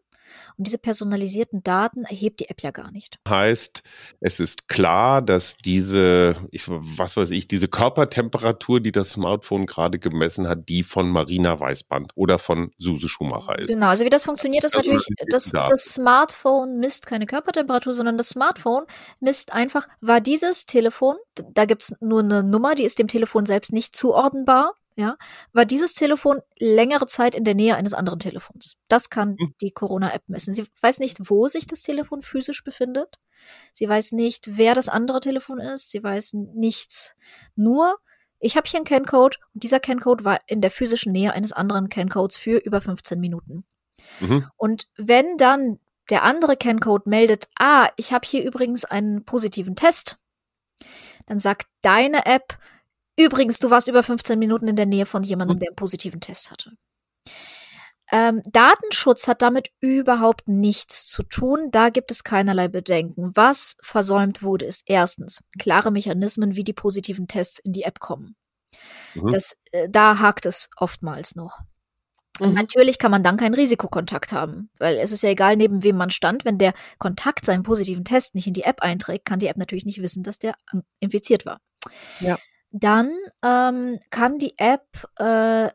und diese personalisierten Daten erhebt die App ja gar nicht. Heißt, es ist klar, dass diese, ich, was weiß ich, diese Körpertemperatur, die das Smartphone gerade gemessen hat, die von Marina Weißband oder von Suse Schumacher ist. Genau, also wie das funktioniert, ist natürlich, das, das Smartphone misst keine Körpertemperatur, sondern das Smartphone misst einfach, war dieses Telefon, da gibt es nur eine Nummer, die ist dem Telefon selbst nicht zuordnenbar ja, war dieses Telefon längere Zeit in der Nähe eines anderen Telefons. Das kann hm. die Corona-App messen. Sie weiß nicht, wo sich das Telefon physisch befindet. Sie weiß nicht, wer das andere Telefon ist. Sie weiß nichts. Nur, ich habe hier einen Cancode und dieser Cancode war in der physischen Nähe eines anderen Cancodes für über 15 Minuten. Mhm. Und wenn dann der andere Cancode meldet, ah, ich habe hier übrigens einen positiven Test, dann sagt deine App, Übrigens, du warst über 15 Minuten in der Nähe von jemandem, der einen positiven Test hatte. Ähm, Datenschutz hat damit überhaupt nichts zu tun. Da gibt es keinerlei Bedenken. Was versäumt wurde, ist erstens klare Mechanismen, wie die positiven Tests in die App kommen. Mhm. Das, äh, da hakt es oftmals noch. Mhm. Natürlich kann man dann keinen Risikokontakt haben, weil es ist ja egal, neben wem man stand. Wenn der Kontakt seinen positiven Test nicht in die App einträgt, kann die App natürlich nicht wissen, dass der infiziert war. Ja. Dann ähm, kann die App äh,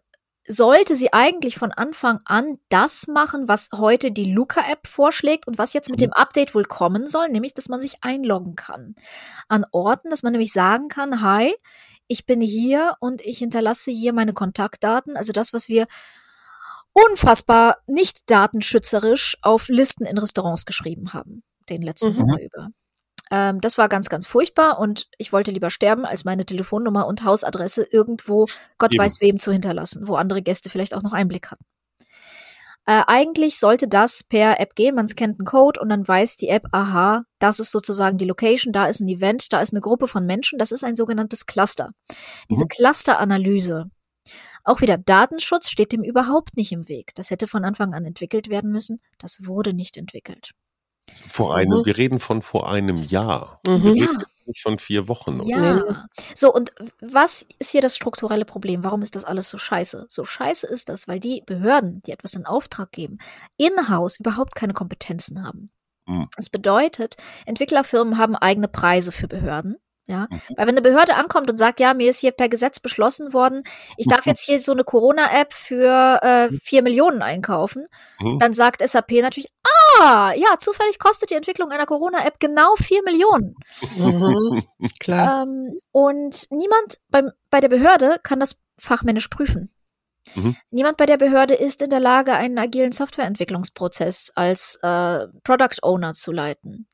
sollte sie eigentlich von Anfang an das machen, was heute die Luca-App vorschlägt und was jetzt mit dem mhm. Update wohl kommen soll, nämlich, dass man sich einloggen kann an Orten, dass man nämlich sagen kann, hi, ich bin hier und ich hinterlasse hier meine Kontaktdaten, also das, was wir unfassbar nicht datenschützerisch auf Listen in Restaurants geschrieben haben, den letzten mhm. Sommer über. Ähm, das war ganz, ganz furchtbar und ich wollte lieber sterben, als meine Telefonnummer und Hausadresse irgendwo, Gott Eben. weiß wem, zu hinterlassen, wo andere Gäste vielleicht auch noch Einblick hatten. Äh, eigentlich sollte das per App gehen. Man scannt einen Code und dann weiß die App, aha, das ist sozusagen die Location, da ist ein Event, da ist eine Gruppe von Menschen. Das ist ein sogenanntes Cluster. Diese mhm. Clusteranalyse, auch wieder Datenschutz steht dem überhaupt nicht im Weg. Das hätte von Anfang an entwickelt werden müssen. Das wurde nicht entwickelt. Vor einem, mhm. wir reden von vor einem Jahr. Mhm. Wir reden nicht von vier Wochen. Ja. Oder? So, und was ist hier das strukturelle Problem? Warum ist das alles so scheiße? So scheiße ist das, weil die Behörden, die etwas in Auftrag geben, in-house überhaupt keine Kompetenzen haben. Mhm. Das bedeutet, Entwicklerfirmen haben eigene Preise für Behörden. Ja, mhm. weil wenn eine Behörde ankommt und sagt, ja, mir ist hier per Gesetz beschlossen worden, ich darf jetzt hier so eine Corona-App für äh, mhm. vier Millionen einkaufen, mhm. dann sagt SAP natürlich, ah, ja, zufällig kostet die Entwicklung einer Corona-App genau vier Millionen. Mhm. Klar. Ähm, und niemand beim, bei der Behörde kann das fachmännisch prüfen. Mhm. Niemand bei der Behörde ist in der Lage, einen agilen Softwareentwicklungsprozess als äh, Product Owner zu leiten.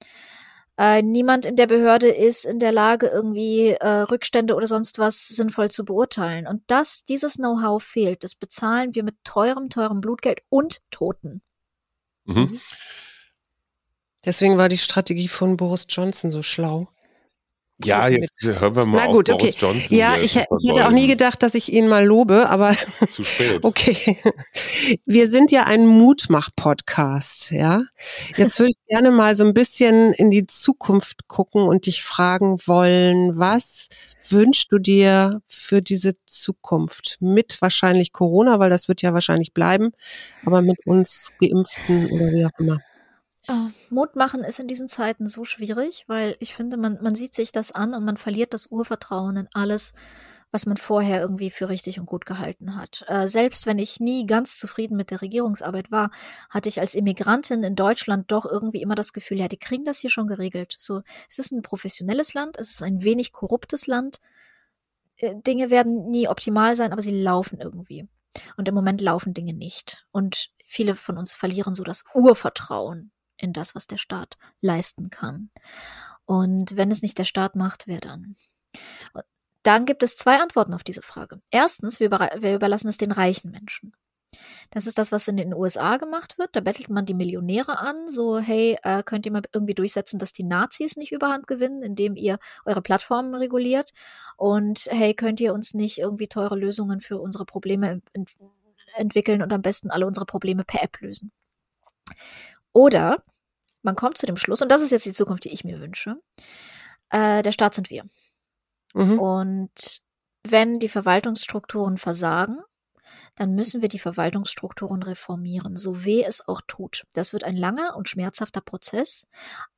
Äh, niemand in der Behörde ist in der Lage, irgendwie äh, Rückstände oder sonst was sinnvoll zu beurteilen. Und das, dieses Know-how fehlt. Das bezahlen wir mit teurem, teurem Blutgeld und Toten. Mhm. Deswegen war die Strategie von Boris Johnson so schlau. Ja, jetzt hören wir mal Na gut, okay. Johnson. Ja, ich, ich hätte auch nie gedacht, dass ich ihn mal lobe, aber zu spät. Okay. Wir sind ja ein Mutmach-Podcast, ja. Jetzt würde ich gerne mal so ein bisschen in die Zukunft gucken und dich fragen wollen, was wünschst du dir für diese Zukunft? Mit wahrscheinlich Corona, weil das wird ja wahrscheinlich bleiben, aber mit uns Geimpften oder wie auch immer. Oh, Mut machen ist in diesen Zeiten so schwierig, weil ich finde, man, man sieht sich das an und man verliert das Urvertrauen in alles, was man vorher irgendwie für richtig und gut gehalten hat. Äh, selbst wenn ich nie ganz zufrieden mit der Regierungsarbeit war, hatte ich als Immigrantin in Deutschland doch irgendwie immer das Gefühl, ja, die kriegen das hier schon geregelt. So, es ist ein professionelles Land, es ist ein wenig korruptes Land. Äh, Dinge werden nie optimal sein, aber sie laufen irgendwie. Und im Moment laufen Dinge nicht. Und viele von uns verlieren so das Urvertrauen in das, was der Staat leisten kann. Und wenn es nicht der Staat macht, wer dann? Dann gibt es zwei Antworten auf diese Frage. Erstens, wir, wir überlassen es den reichen Menschen. Das ist das, was in den USA gemacht wird. Da bettelt man die Millionäre an, so, hey, äh, könnt ihr mal irgendwie durchsetzen, dass die Nazis nicht überhand gewinnen, indem ihr eure Plattformen reguliert? Und hey, könnt ihr uns nicht irgendwie teure Lösungen für unsere Probleme ent entwickeln und am besten alle unsere Probleme per App lösen? Oder man kommt zu dem Schluss, und das ist jetzt die Zukunft, die ich mir wünsche, äh, der Staat sind wir. Mhm. Und wenn die Verwaltungsstrukturen versagen, dann müssen wir die Verwaltungsstrukturen reformieren, so weh es auch tut. Das wird ein langer und schmerzhafter Prozess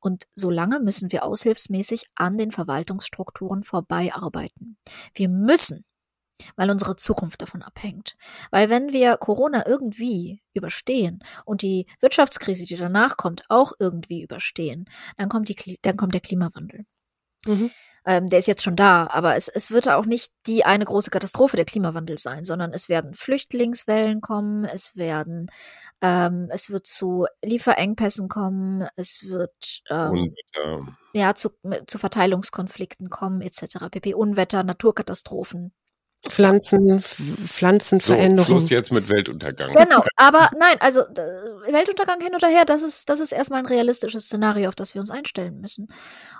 und so lange müssen wir aushilfsmäßig an den Verwaltungsstrukturen vorbeiarbeiten. Wir müssen weil unsere Zukunft davon abhängt. Weil wenn wir Corona irgendwie überstehen und die Wirtschaftskrise, die danach kommt, auch irgendwie überstehen, dann kommt, die, dann kommt der Klimawandel. Mhm. Ähm, der ist jetzt schon da, aber es, es wird auch nicht die eine große Katastrophe der Klimawandel sein, sondern es werden Flüchtlingswellen kommen, es werden, ähm, es wird zu Lieferengpässen kommen, es wird ähm, ja zu, zu Verteilungskonflikten kommen, etc. pp. Unwetter, Naturkatastrophen, Pflanzen, Pflanzenveränderung. So, Schluss jetzt mit Weltuntergang. Genau, aber nein, also Weltuntergang hin oder her, das ist, das ist erstmal ein realistisches Szenario, auf das wir uns einstellen müssen.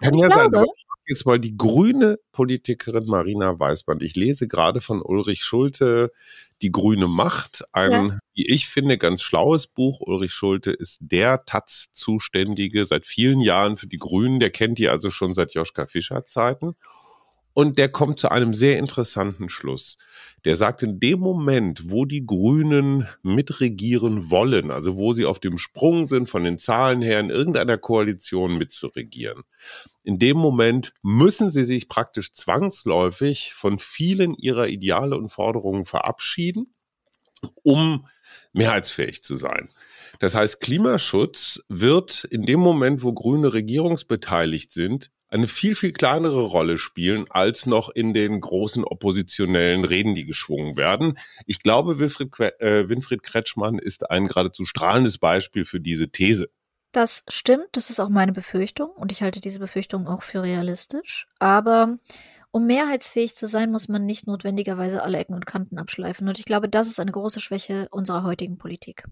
Kann ja sein, aber jetzt mal die grüne Politikerin Marina Weißband. Ich lese gerade von Ulrich Schulte Die grüne Macht, ein, ja. wie ich finde, ganz schlaues Buch. Ulrich Schulte ist der Taz-Zuständige seit vielen Jahren für die Grünen. Der kennt die also schon seit Joschka Fischer Zeiten. Und der kommt zu einem sehr interessanten Schluss. Der sagt, in dem Moment, wo die Grünen mitregieren wollen, also wo sie auf dem Sprung sind, von den Zahlen her in irgendeiner Koalition mitzuregieren, in dem Moment müssen sie sich praktisch zwangsläufig von vielen ihrer Ideale und Forderungen verabschieden, um mehrheitsfähig zu sein. Das heißt, Klimaschutz wird in dem Moment, wo Grüne regierungsbeteiligt sind, eine viel, viel kleinere Rolle spielen als noch in den großen oppositionellen Reden, die geschwungen werden. Ich glaube, Wilfried, äh, Winfried Kretschmann ist ein geradezu strahlendes Beispiel für diese These. Das stimmt, das ist auch meine Befürchtung und ich halte diese Befürchtung auch für realistisch. Aber um mehrheitsfähig zu sein, muss man nicht notwendigerweise alle Ecken und Kanten abschleifen. Und ich glaube, das ist eine große Schwäche unserer heutigen Politik.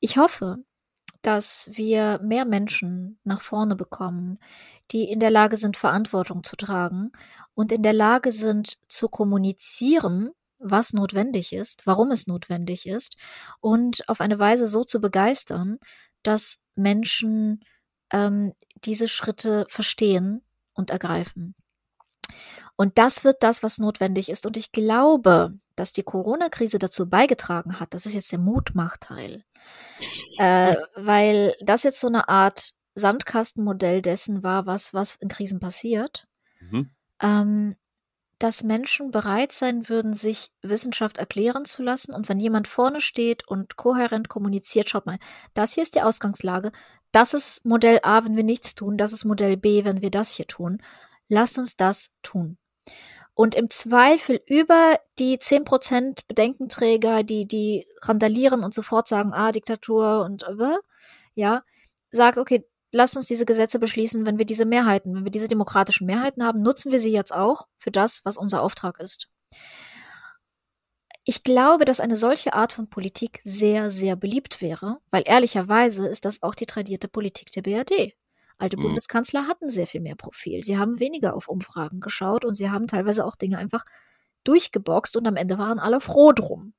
Ich hoffe, dass wir mehr Menschen nach vorne bekommen, die in der Lage sind, Verantwortung zu tragen und in der Lage sind zu kommunizieren, was notwendig ist, warum es notwendig ist und auf eine Weise so zu begeistern, dass Menschen ähm, diese Schritte verstehen und ergreifen. Und das wird das, was notwendig ist. Und ich glaube, dass die Corona-Krise dazu beigetragen hat, das ist jetzt der Mutmachteil, äh, weil das jetzt so eine Art Sandkastenmodell dessen war, was, was in Krisen passiert, mhm. ähm, dass Menschen bereit sein würden, sich Wissenschaft erklären zu lassen. Und wenn jemand vorne steht und kohärent kommuniziert, schaut mal, das hier ist die Ausgangslage, das ist Modell A, wenn wir nichts tun, das ist Modell B, wenn wir das hier tun. Lasst uns das tun und im Zweifel über die zehn Prozent Bedenkenträger, die, die randalieren und sofort sagen, ah, Diktatur und, äh, ja, sagt, okay, lasst uns diese Gesetze beschließen, wenn wir diese Mehrheiten, wenn wir diese demokratischen Mehrheiten haben, nutzen wir sie jetzt auch für das, was unser Auftrag ist. Ich glaube, dass eine solche Art von Politik sehr, sehr beliebt wäre, weil ehrlicherweise ist das auch die tradierte Politik der BRD. Alte mhm. Bundeskanzler hatten sehr viel mehr Profil. Sie haben weniger auf Umfragen geschaut und sie haben teilweise auch Dinge einfach durchgeboxt und am Ende waren alle froh drum.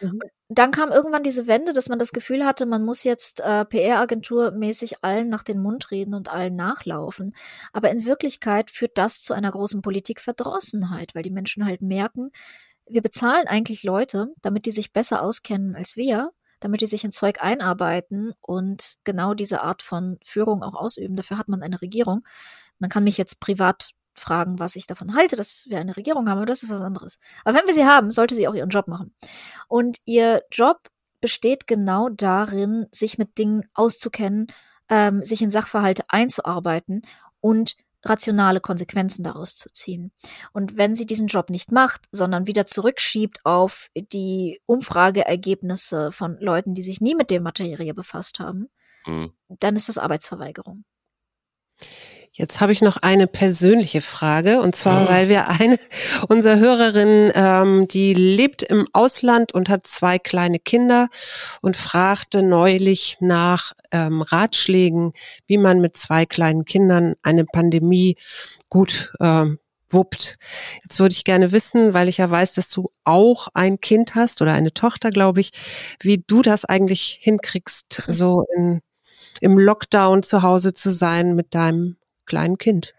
Mhm. Dann kam irgendwann diese Wende, dass man das Gefühl hatte, man muss jetzt äh, PR-Agentur-mäßig allen nach den Mund reden und allen nachlaufen. Aber in Wirklichkeit führt das zu einer großen Politikverdrossenheit, weil die Menschen halt merken, wir bezahlen eigentlich Leute, damit die sich besser auskennen als wir damit die sich in Zeug einarbeiten und genau diese Art von Führung auch ausüben. Dafür hat man eine Regierung. Man kann mich jetzt privat fragen, was ich davon halte, dass wir eine Regierung haben, aber das ist was anderes. Aber wenn wir sie haben, sollte sie auch ihren Job machen. Und ihr Job besteht genau darin, sich mit Dingen auszukennen, ähm, sich in Sachverhalte einzuarbeiten und rationale Konsequenzen daraus zu ziehen. Und wenn sie diesen Job nicht macht, sondern wieder zurückschiebt auf die Umfrageergebnisse von Leuten, die sich nie mit der Materie befasst haben, mhm. dann ist das Arbeitsverweigerung. Jetzt habe ich noch eine persönliche Frage und zwar, weil wir eine unserer Hörerinnen, ähm, die lebt im Ausland und hat zwei kleine Kinder und fragte neulich nach ähm, Ratschlägen, wie man mit zwei kleinen Kindern eine Pandemie gut ähm, wuppt. Jetzt würde ich gerne wissen, weil ich ja weiß, dass du auch ein Kind hast oder eine Tochter, glaube ich, wie du das eigentlich hinkriegst, so in, im Lockdown zu Hause zu sein mit deinem kleinen Kind.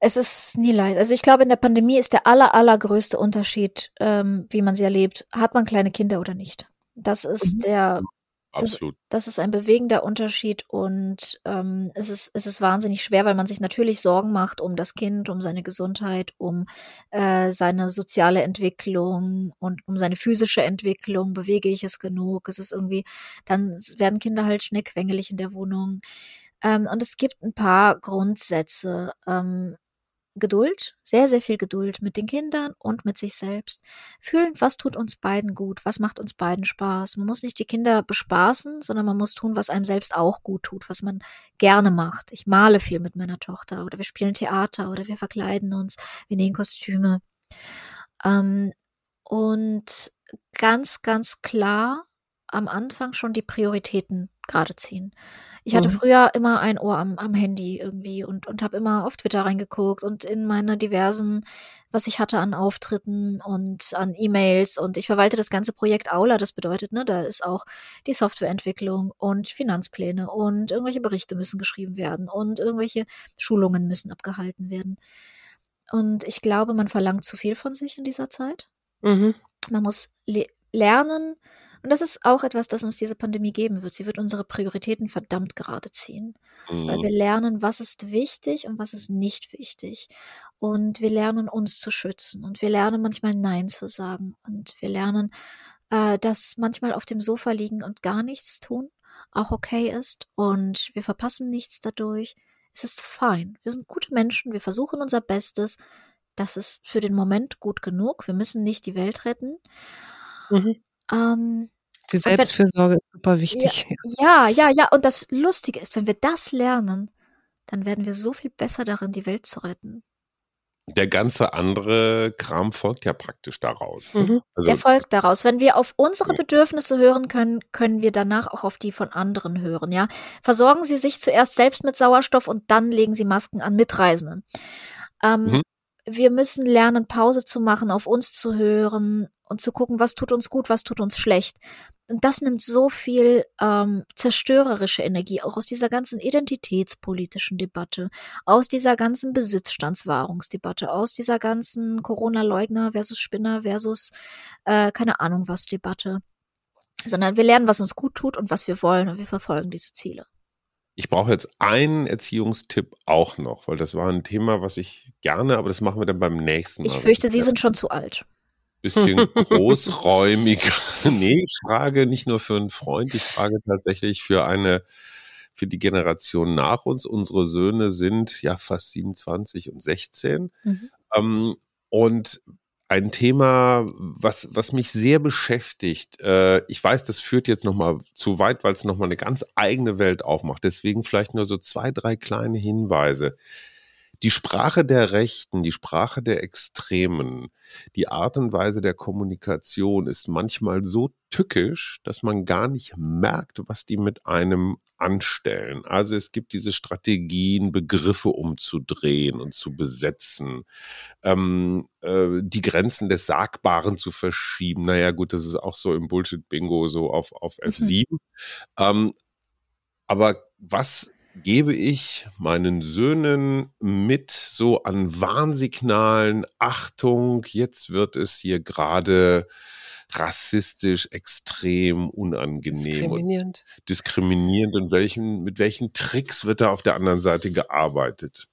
Es ist nie leicht. Also ich glaube, in der Pandemie ist der aller, allergrößte Unterschied, ähm, wie man sie erlebt. Hat man kleine Kinder oder nicht? Das ist mhm. der Absolut. Das, das, ist ein bewegender Unterschied und ähm, es, ist, es ist wahnsinnig schwer, weil man sich natürlich Sorgen macht um das Kind, um seine Gesundheit, um äh, seine soziale Entwicklung und um seine physische Entwicklung. Bewege ich es genug? Es ist irgendwie, dann werden Kinder halt schnell quengelig in der Wohnung. Ähm, und es gibt ein paar Grundsätze. Ähm, Geduld, sehr, sehr viel Geduld mit den Kindern und mit sich selbst. Fühlen, was tut uns beiden gut, was macht uns beiden Spaß. Man muss nicht die Kinder bespaßen, sondern man muss tun, was einem selbst auch gut tut, was man gerne macht. Ich male viel mit meiner Tochter oder wir spielen Theater oder wir verkleiden uns, wir nähen Kostüme. Ähm, und ganz, ganz klar am Anfang schon die Prioritäten gerade ziehen. Ich hatte mhm. früher immer ein Ohr am, am Handy irgendwie und, und habe immer auf Twitter reingeguckt und in meine diversen, was ich hatte an Auftritten und an E-Mails und ich verwalte das ganze Projekt Aula. Das bedeutet, ne, da ist auch die Softwareentwicklung und Finanzpläne und irgendwelche Berichte müssen geschrieben werden und irgendwelche Schulungen müssen abgehalten werden. Und ich glaube, man verlangt zu viel von sich in dieser Zeit. Mhm. Man muss le lernen, und das ist auch etwas, das uns diese Pandemie geben wird. Sie wird unsere Prioritäten verdammt gerade ziehen. Mhm. Weil wir lernen, was ist wichtig und was ist nicht wichtig. Und wir lernen, uns zu schützen. Und wir lernen manchmal Nein zu sagen. Und wir lernen, äh, dass manchmal auf dem Sofa liegen und gar nichts tun auch okay ist. Und wir verpassen nichts dadurch. Es ist fein. Wir sind gute Menschen. Wir versuchen unser Bestes. Das ist für den Moment gut genug. Wir müssen nicht die Welt retten. Mhm. Ähm, die Selbstfürsorge ist super wichtig. Ja, ja, ja. Und das Lustige ist, wenn wir das lernen, dann werden wir so viel besser darin, die Welt zu retten. Der ganze andere Kram folgt ja praktisch daraus. Ne? Mhm. Also, Der folgt daraus. Wenn wir auf unsere Bedürfnisse hören können, können wir danach auch auf die von anderen hören. Ja, versorgen Sie sich zuerst selbst mit Sauerstoff und dann legen Sie Masken an Mitreisenden. Ähm, mhm. Wir müssen lernen, Pause zu machen, auf uns zu hören und zu gucken, was tut uns gut, was tut uns schlecht. Und das nimmt so viel ähm, zerstörerische Energie auch aus dieser ganzen identitätspolitischen Debatte, aus dieser ganzen Besitzstandswahrungsdebatte, aus dieser ganzen Corona-Leugner versus Spinner versus äh, keine Ahnung was Debatte. Sondern wir lernen, was uns gut tut und was wir wollen und wir verfolgen diese Ziele. Ich brauche jetzt einen Erziehungstipp auch noch, weil das war ein Thema, was ich gerne, aber das machen wir dann beim nächsten Mal. Ich fürchte, Sie sind schon zu alt bisschen großräumiger. nee, ich frage nicht nur für einen Freund, ich frage tatsächlich für eine, für die Generation nach uns. Unsere Söhne sind ja fast 27 und 16. Mhm. Ähm, und ein Thema, was, was mich sehr beschäftigt. Äh, ich weiß, das führt jetzt nochmal zu weit, weil es nochmal eine ganz eigene Welt aufmacht. Deswegen vielleicht nur so zwei, drei kleine Hinweise die Sprache der Rechten, die Sprache der Extremen, die Art und Weise der Kommunikation ist manchmal so tückisch, dass man gar nicht merkt, was die mit einem anstellen. Also es gibt diese Strategien, Begriffe umzudrehen und zu besetzen, ähm, äh, die Grenzen des Sagbaren zu verschieben. Naja, gut, das ist auch so im Bullshit-Bingo so auf, auf F7. Mhm. Ähm, aber was gebe ich meinen Söhnen mit so an Warnsignalen, Achtung, jetzt wird es hier gerade rassistisch, extrem unangenehm. Diskriminierend. Und diskriminierend und welchen, mit welchen Tricks wird da auf der anderen Seite gearbeitet?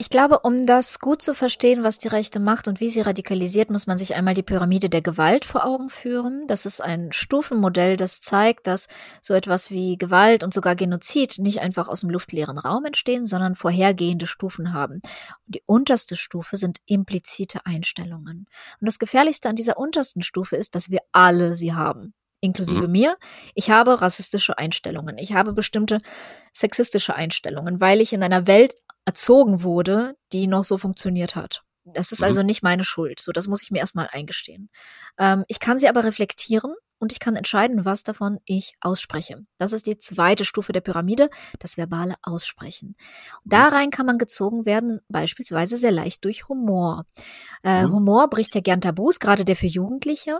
Ich glaube, um das gut zu verstehen, was die Rechte macht und wie sie radikalisiert, muss man sich einmal die Pyramide der Gewalt vor Augen führen. Das ist ein Stufenmodell, das zeigt, dass so etwas wie Gewalt und sogar Genozid nicht einfach aus dem luftleeren Raum entstehen, sondern vorhergehende Stufen haben. Und die unterste Stufe sind implizite Einstellungen. Und das Gefährlichste an dieser untersten Stufe ist, dass wir alle sie haben inklusive mhm. mir. Ich habe rassistische Einstellungen. Ich habe bestimmte sexistische Einstellungen, weil ich in einer Welt erzogen wurde, die noch so funktioniert hat. Das ist mhm. also nicht meine Schuld. So, das muss ich mir erstmal eingestehen. Ähm, ich kann sie aber reflektieren und ich kann entscheiden, was davon ich ausspreche. Das ist die zweite Stufe der Pyramide, das verbale Aussprechen. Und da rein kann man gezogen werden, beispielsweise sehr leicht durch Humor. Äh, mhm. Humor bricht ja gern Tabus, gerade der für Jugendliche.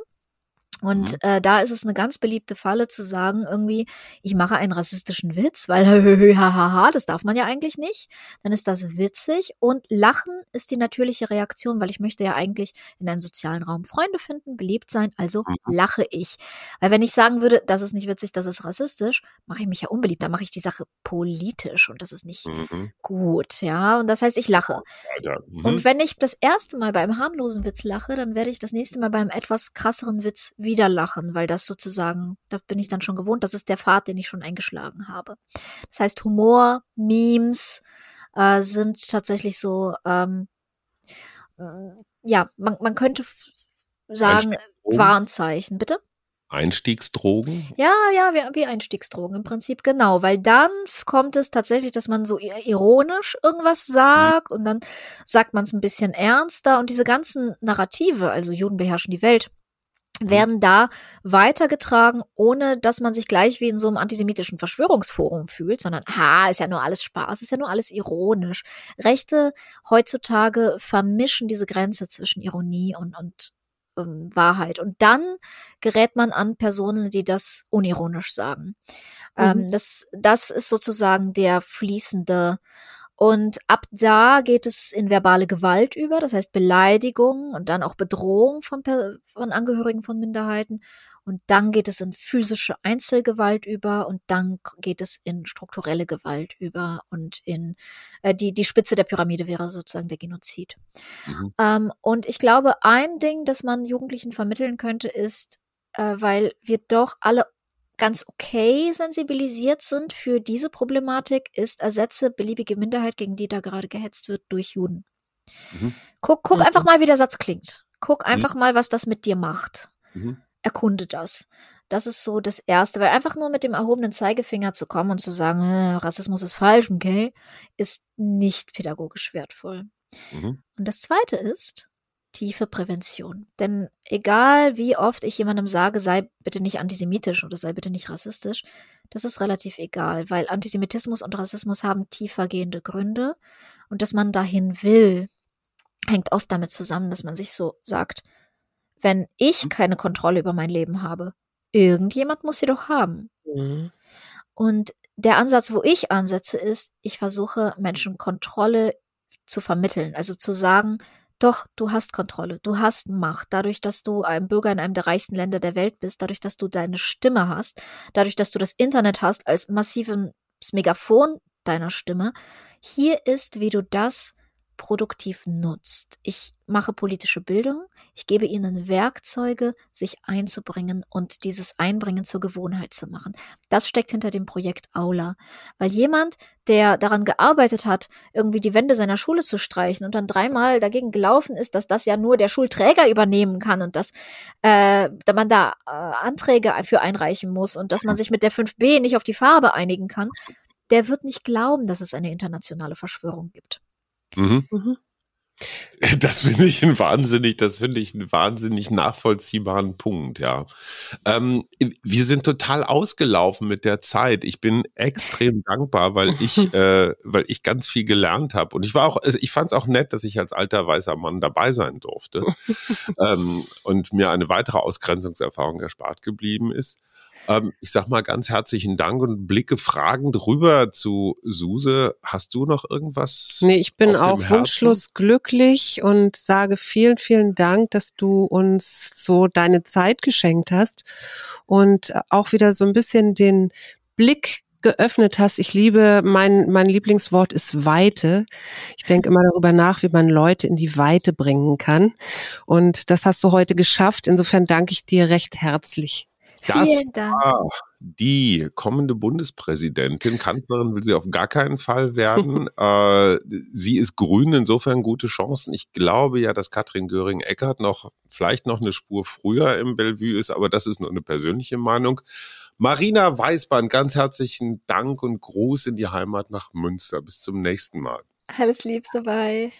Und mhm. äh, da ist es eine ganz beliebte Falle zu sagen, irgendwie, ich mache einen rassistischen Witz, weil hahaha, das darf man ja eigentlich nicht. Dann ist das witzig und Lachen ist die natürliche Reaktion, weil ich möchte ja eigentlich in einem sozialen Raum Freunde finden, beliebt sein, also mhm. lache ich. Weil wenn ich sagen würde, das ist nicht witzig, das ist rassistisch, mache ich mich ja unbeliebt, dann mache ich die Sache politisch und das ist nicht mhm. gut, ja. Und das heißt, ich lache. Mhm. Und wenn ich das erste Mal bei einem harmlosen Witz lache, dann werde ich das nächste Mal beim etwas krasseren Witz wieder lachen, weil das sozusagen, da bin ich dann schon gewohnt, das ist der Pfad, den ich schon eingeschlagen habe. Das heißt, Humor, Memes äh, sind tatsächlich so, ähm, äh, ja, man, man könnte sagen, Warnzeichen, bitte? Einstiegsdrogen? Ja, ja, wie, Einstiegsdrogen im Prinzip, genau. Weil dann kommt es tatsächlich, dass man so ironisch irgendwas mhm. sagt mhm. und dann sagt man es ein bisschen ernster und diese ganzen Narrative, also Juden beherrschen die Welt. Werden da weitergetragen, ohne dass man sich gleich wie in so einem antisemitischen Verschwörungsforum fühlt, sondern, ha, ist ja nur alles Spaß, ist ja nur alles ironisch. Rechte heutzutage vermischen diese Grenze zwischen Ironie und, und ähm, Wahrheit. Und dann gerät man an Personen, die das unironisch sagen. Ähm, mhm. Ähm, das, das ist sozusagen der fließende und ab da geht es in verbale Gewalt über, das heißt Beleidigung und dann auch Bedrohung von, von Angehörigen von Minderheiten. Und dann geht es in physische Einzelgewalt über und dann geht es in strukturelle Gewalt über und in äh, die, die Spitze der Pyramide wäre sozusagen der Genozid. Mhm. Ähm, und ich glaube, ein Ding, das man Jugendlichen vermitteln könnte, ist, äh, weil wir doch alle ganz okay sensibilisiert sind für diese Problematik, ist, ersetze beliebige Minderheit, gegen die da gerade gehetzt wird, durch Juden. Mhm. Guck, guck mhm. einfach mal, wie der Satz klingt. Guck mhm. einfach mhm. mal, was das mit dir macht. Mhm. Erkunde das. Das ist so das Erste, weil einfach nur mit dem erhobenen Zeigefinger zu kommen und zu sagen, äh, Rassismus ist falsch, okay, ist nicht pädagogisch wertvoll. Mhm. Und das Zweite ist, tiefe Prävention. Denn egal wie oft ich jemandem sage, sei bitte nicht antisemitisch oder sei bitte nicht rassistisch, das ist relativ egal, weil Antisemitismus und Rassismus haben tiefergehende Gründe und dass man dahin will, hängt oft damit zusammen, dass man sich so sagt, wenn ich mhm. keine Kontrolle über mein Leben habe, irgendjemand muss sie doch haben. Mhm. Und der Ansatz, wo ich ansetze, ist, ich versuche Menschen Kontrolle zu vermitteln, also zu sagen, doch, du hast Kontrolle, du hast Macht. Dadurch, dass du ein Bürger in einem der reichsten Länder der Welt bist, dadurch, dass du deine Stimme hast, dadurch, dass du das Internet hast als massives Megafon deiner Stimme. Hier ist, wie du das produktiv nutzt. Ich mache politische Bildung, ich gebe ihnen Werkzeuge, sich einzubringen und dieses Einbringen zur Gewohnheit zu machen. Das steckt hinter dem Projekt Aula, weil jemand, der daran gearbeitet hat, irgendwie die Wände seiner Schule zu streichen und dann dreimal dagegen gelaufen ist, dass das ja nur der Schulträger übernehmen kann und dass äh, man da äh, Anträge für einreichen muss und dass man sich mit der 5b nicht auf die Farbe einigen kann, der wird nicht glauben, dass es eine internationale Verschwörung gibt. Mhm. Mhm. Das finde ich ein wahnsinnig, das finde ich einen wahnsinnig nachvollziehbaren Punkt, ja. Ähm, wir sind total ausgelaufen mit der Zeit. Ich bin extrem dankbar, weil ich, äh, weil ich ganz viel gelernt habe. Und ich war auch, also ich fand es auch nett, dass ich als alter weißer Mann dabei sein durfte ähm, und mir eine weitere Ausgrenzungserfahrung erspart geblieben ist. Ähm, ich sag mal ganz herzlichen Dank und blicke fragend rüber zu Suse. Hast du noch irgendwas? Nee, ich bin auch wunschlos glücklich und sage vielen, vielen Dank, dass du uns so deine Zeit geschenkt hast und auch wieder so ein bisschen den Blick geöffnet hast. Ich liebe, mein, mein Lieblingswort ist Weite. Ich denke immer darüber nach, wie man Leute in die Weite bringen kann. Und das hast du heute geschafft. Insofern danke ich dir recht herzlich. Das Vielen Dank. war die kommende Bundespräsidentin. Kanzlerin will sie auf gar keinen Fall werden. äh, sie ist grün, insofern gute Chancen. Ich glaube ja, dass Katrin Göring-Eckert noch vielleicht noch eine Spur früher im Bellevue ist, aber das ist nur eine persönliche Meinung. Marina Weißband, ganz herzlichen Dank und Gruß in die Heimat nach Münster. Bis zum nächsten Mal. Alles Liebste dabei.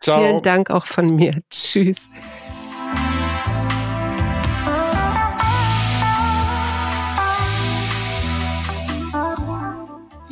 Ciao. Vielen Dank auch von mir. Tschüss.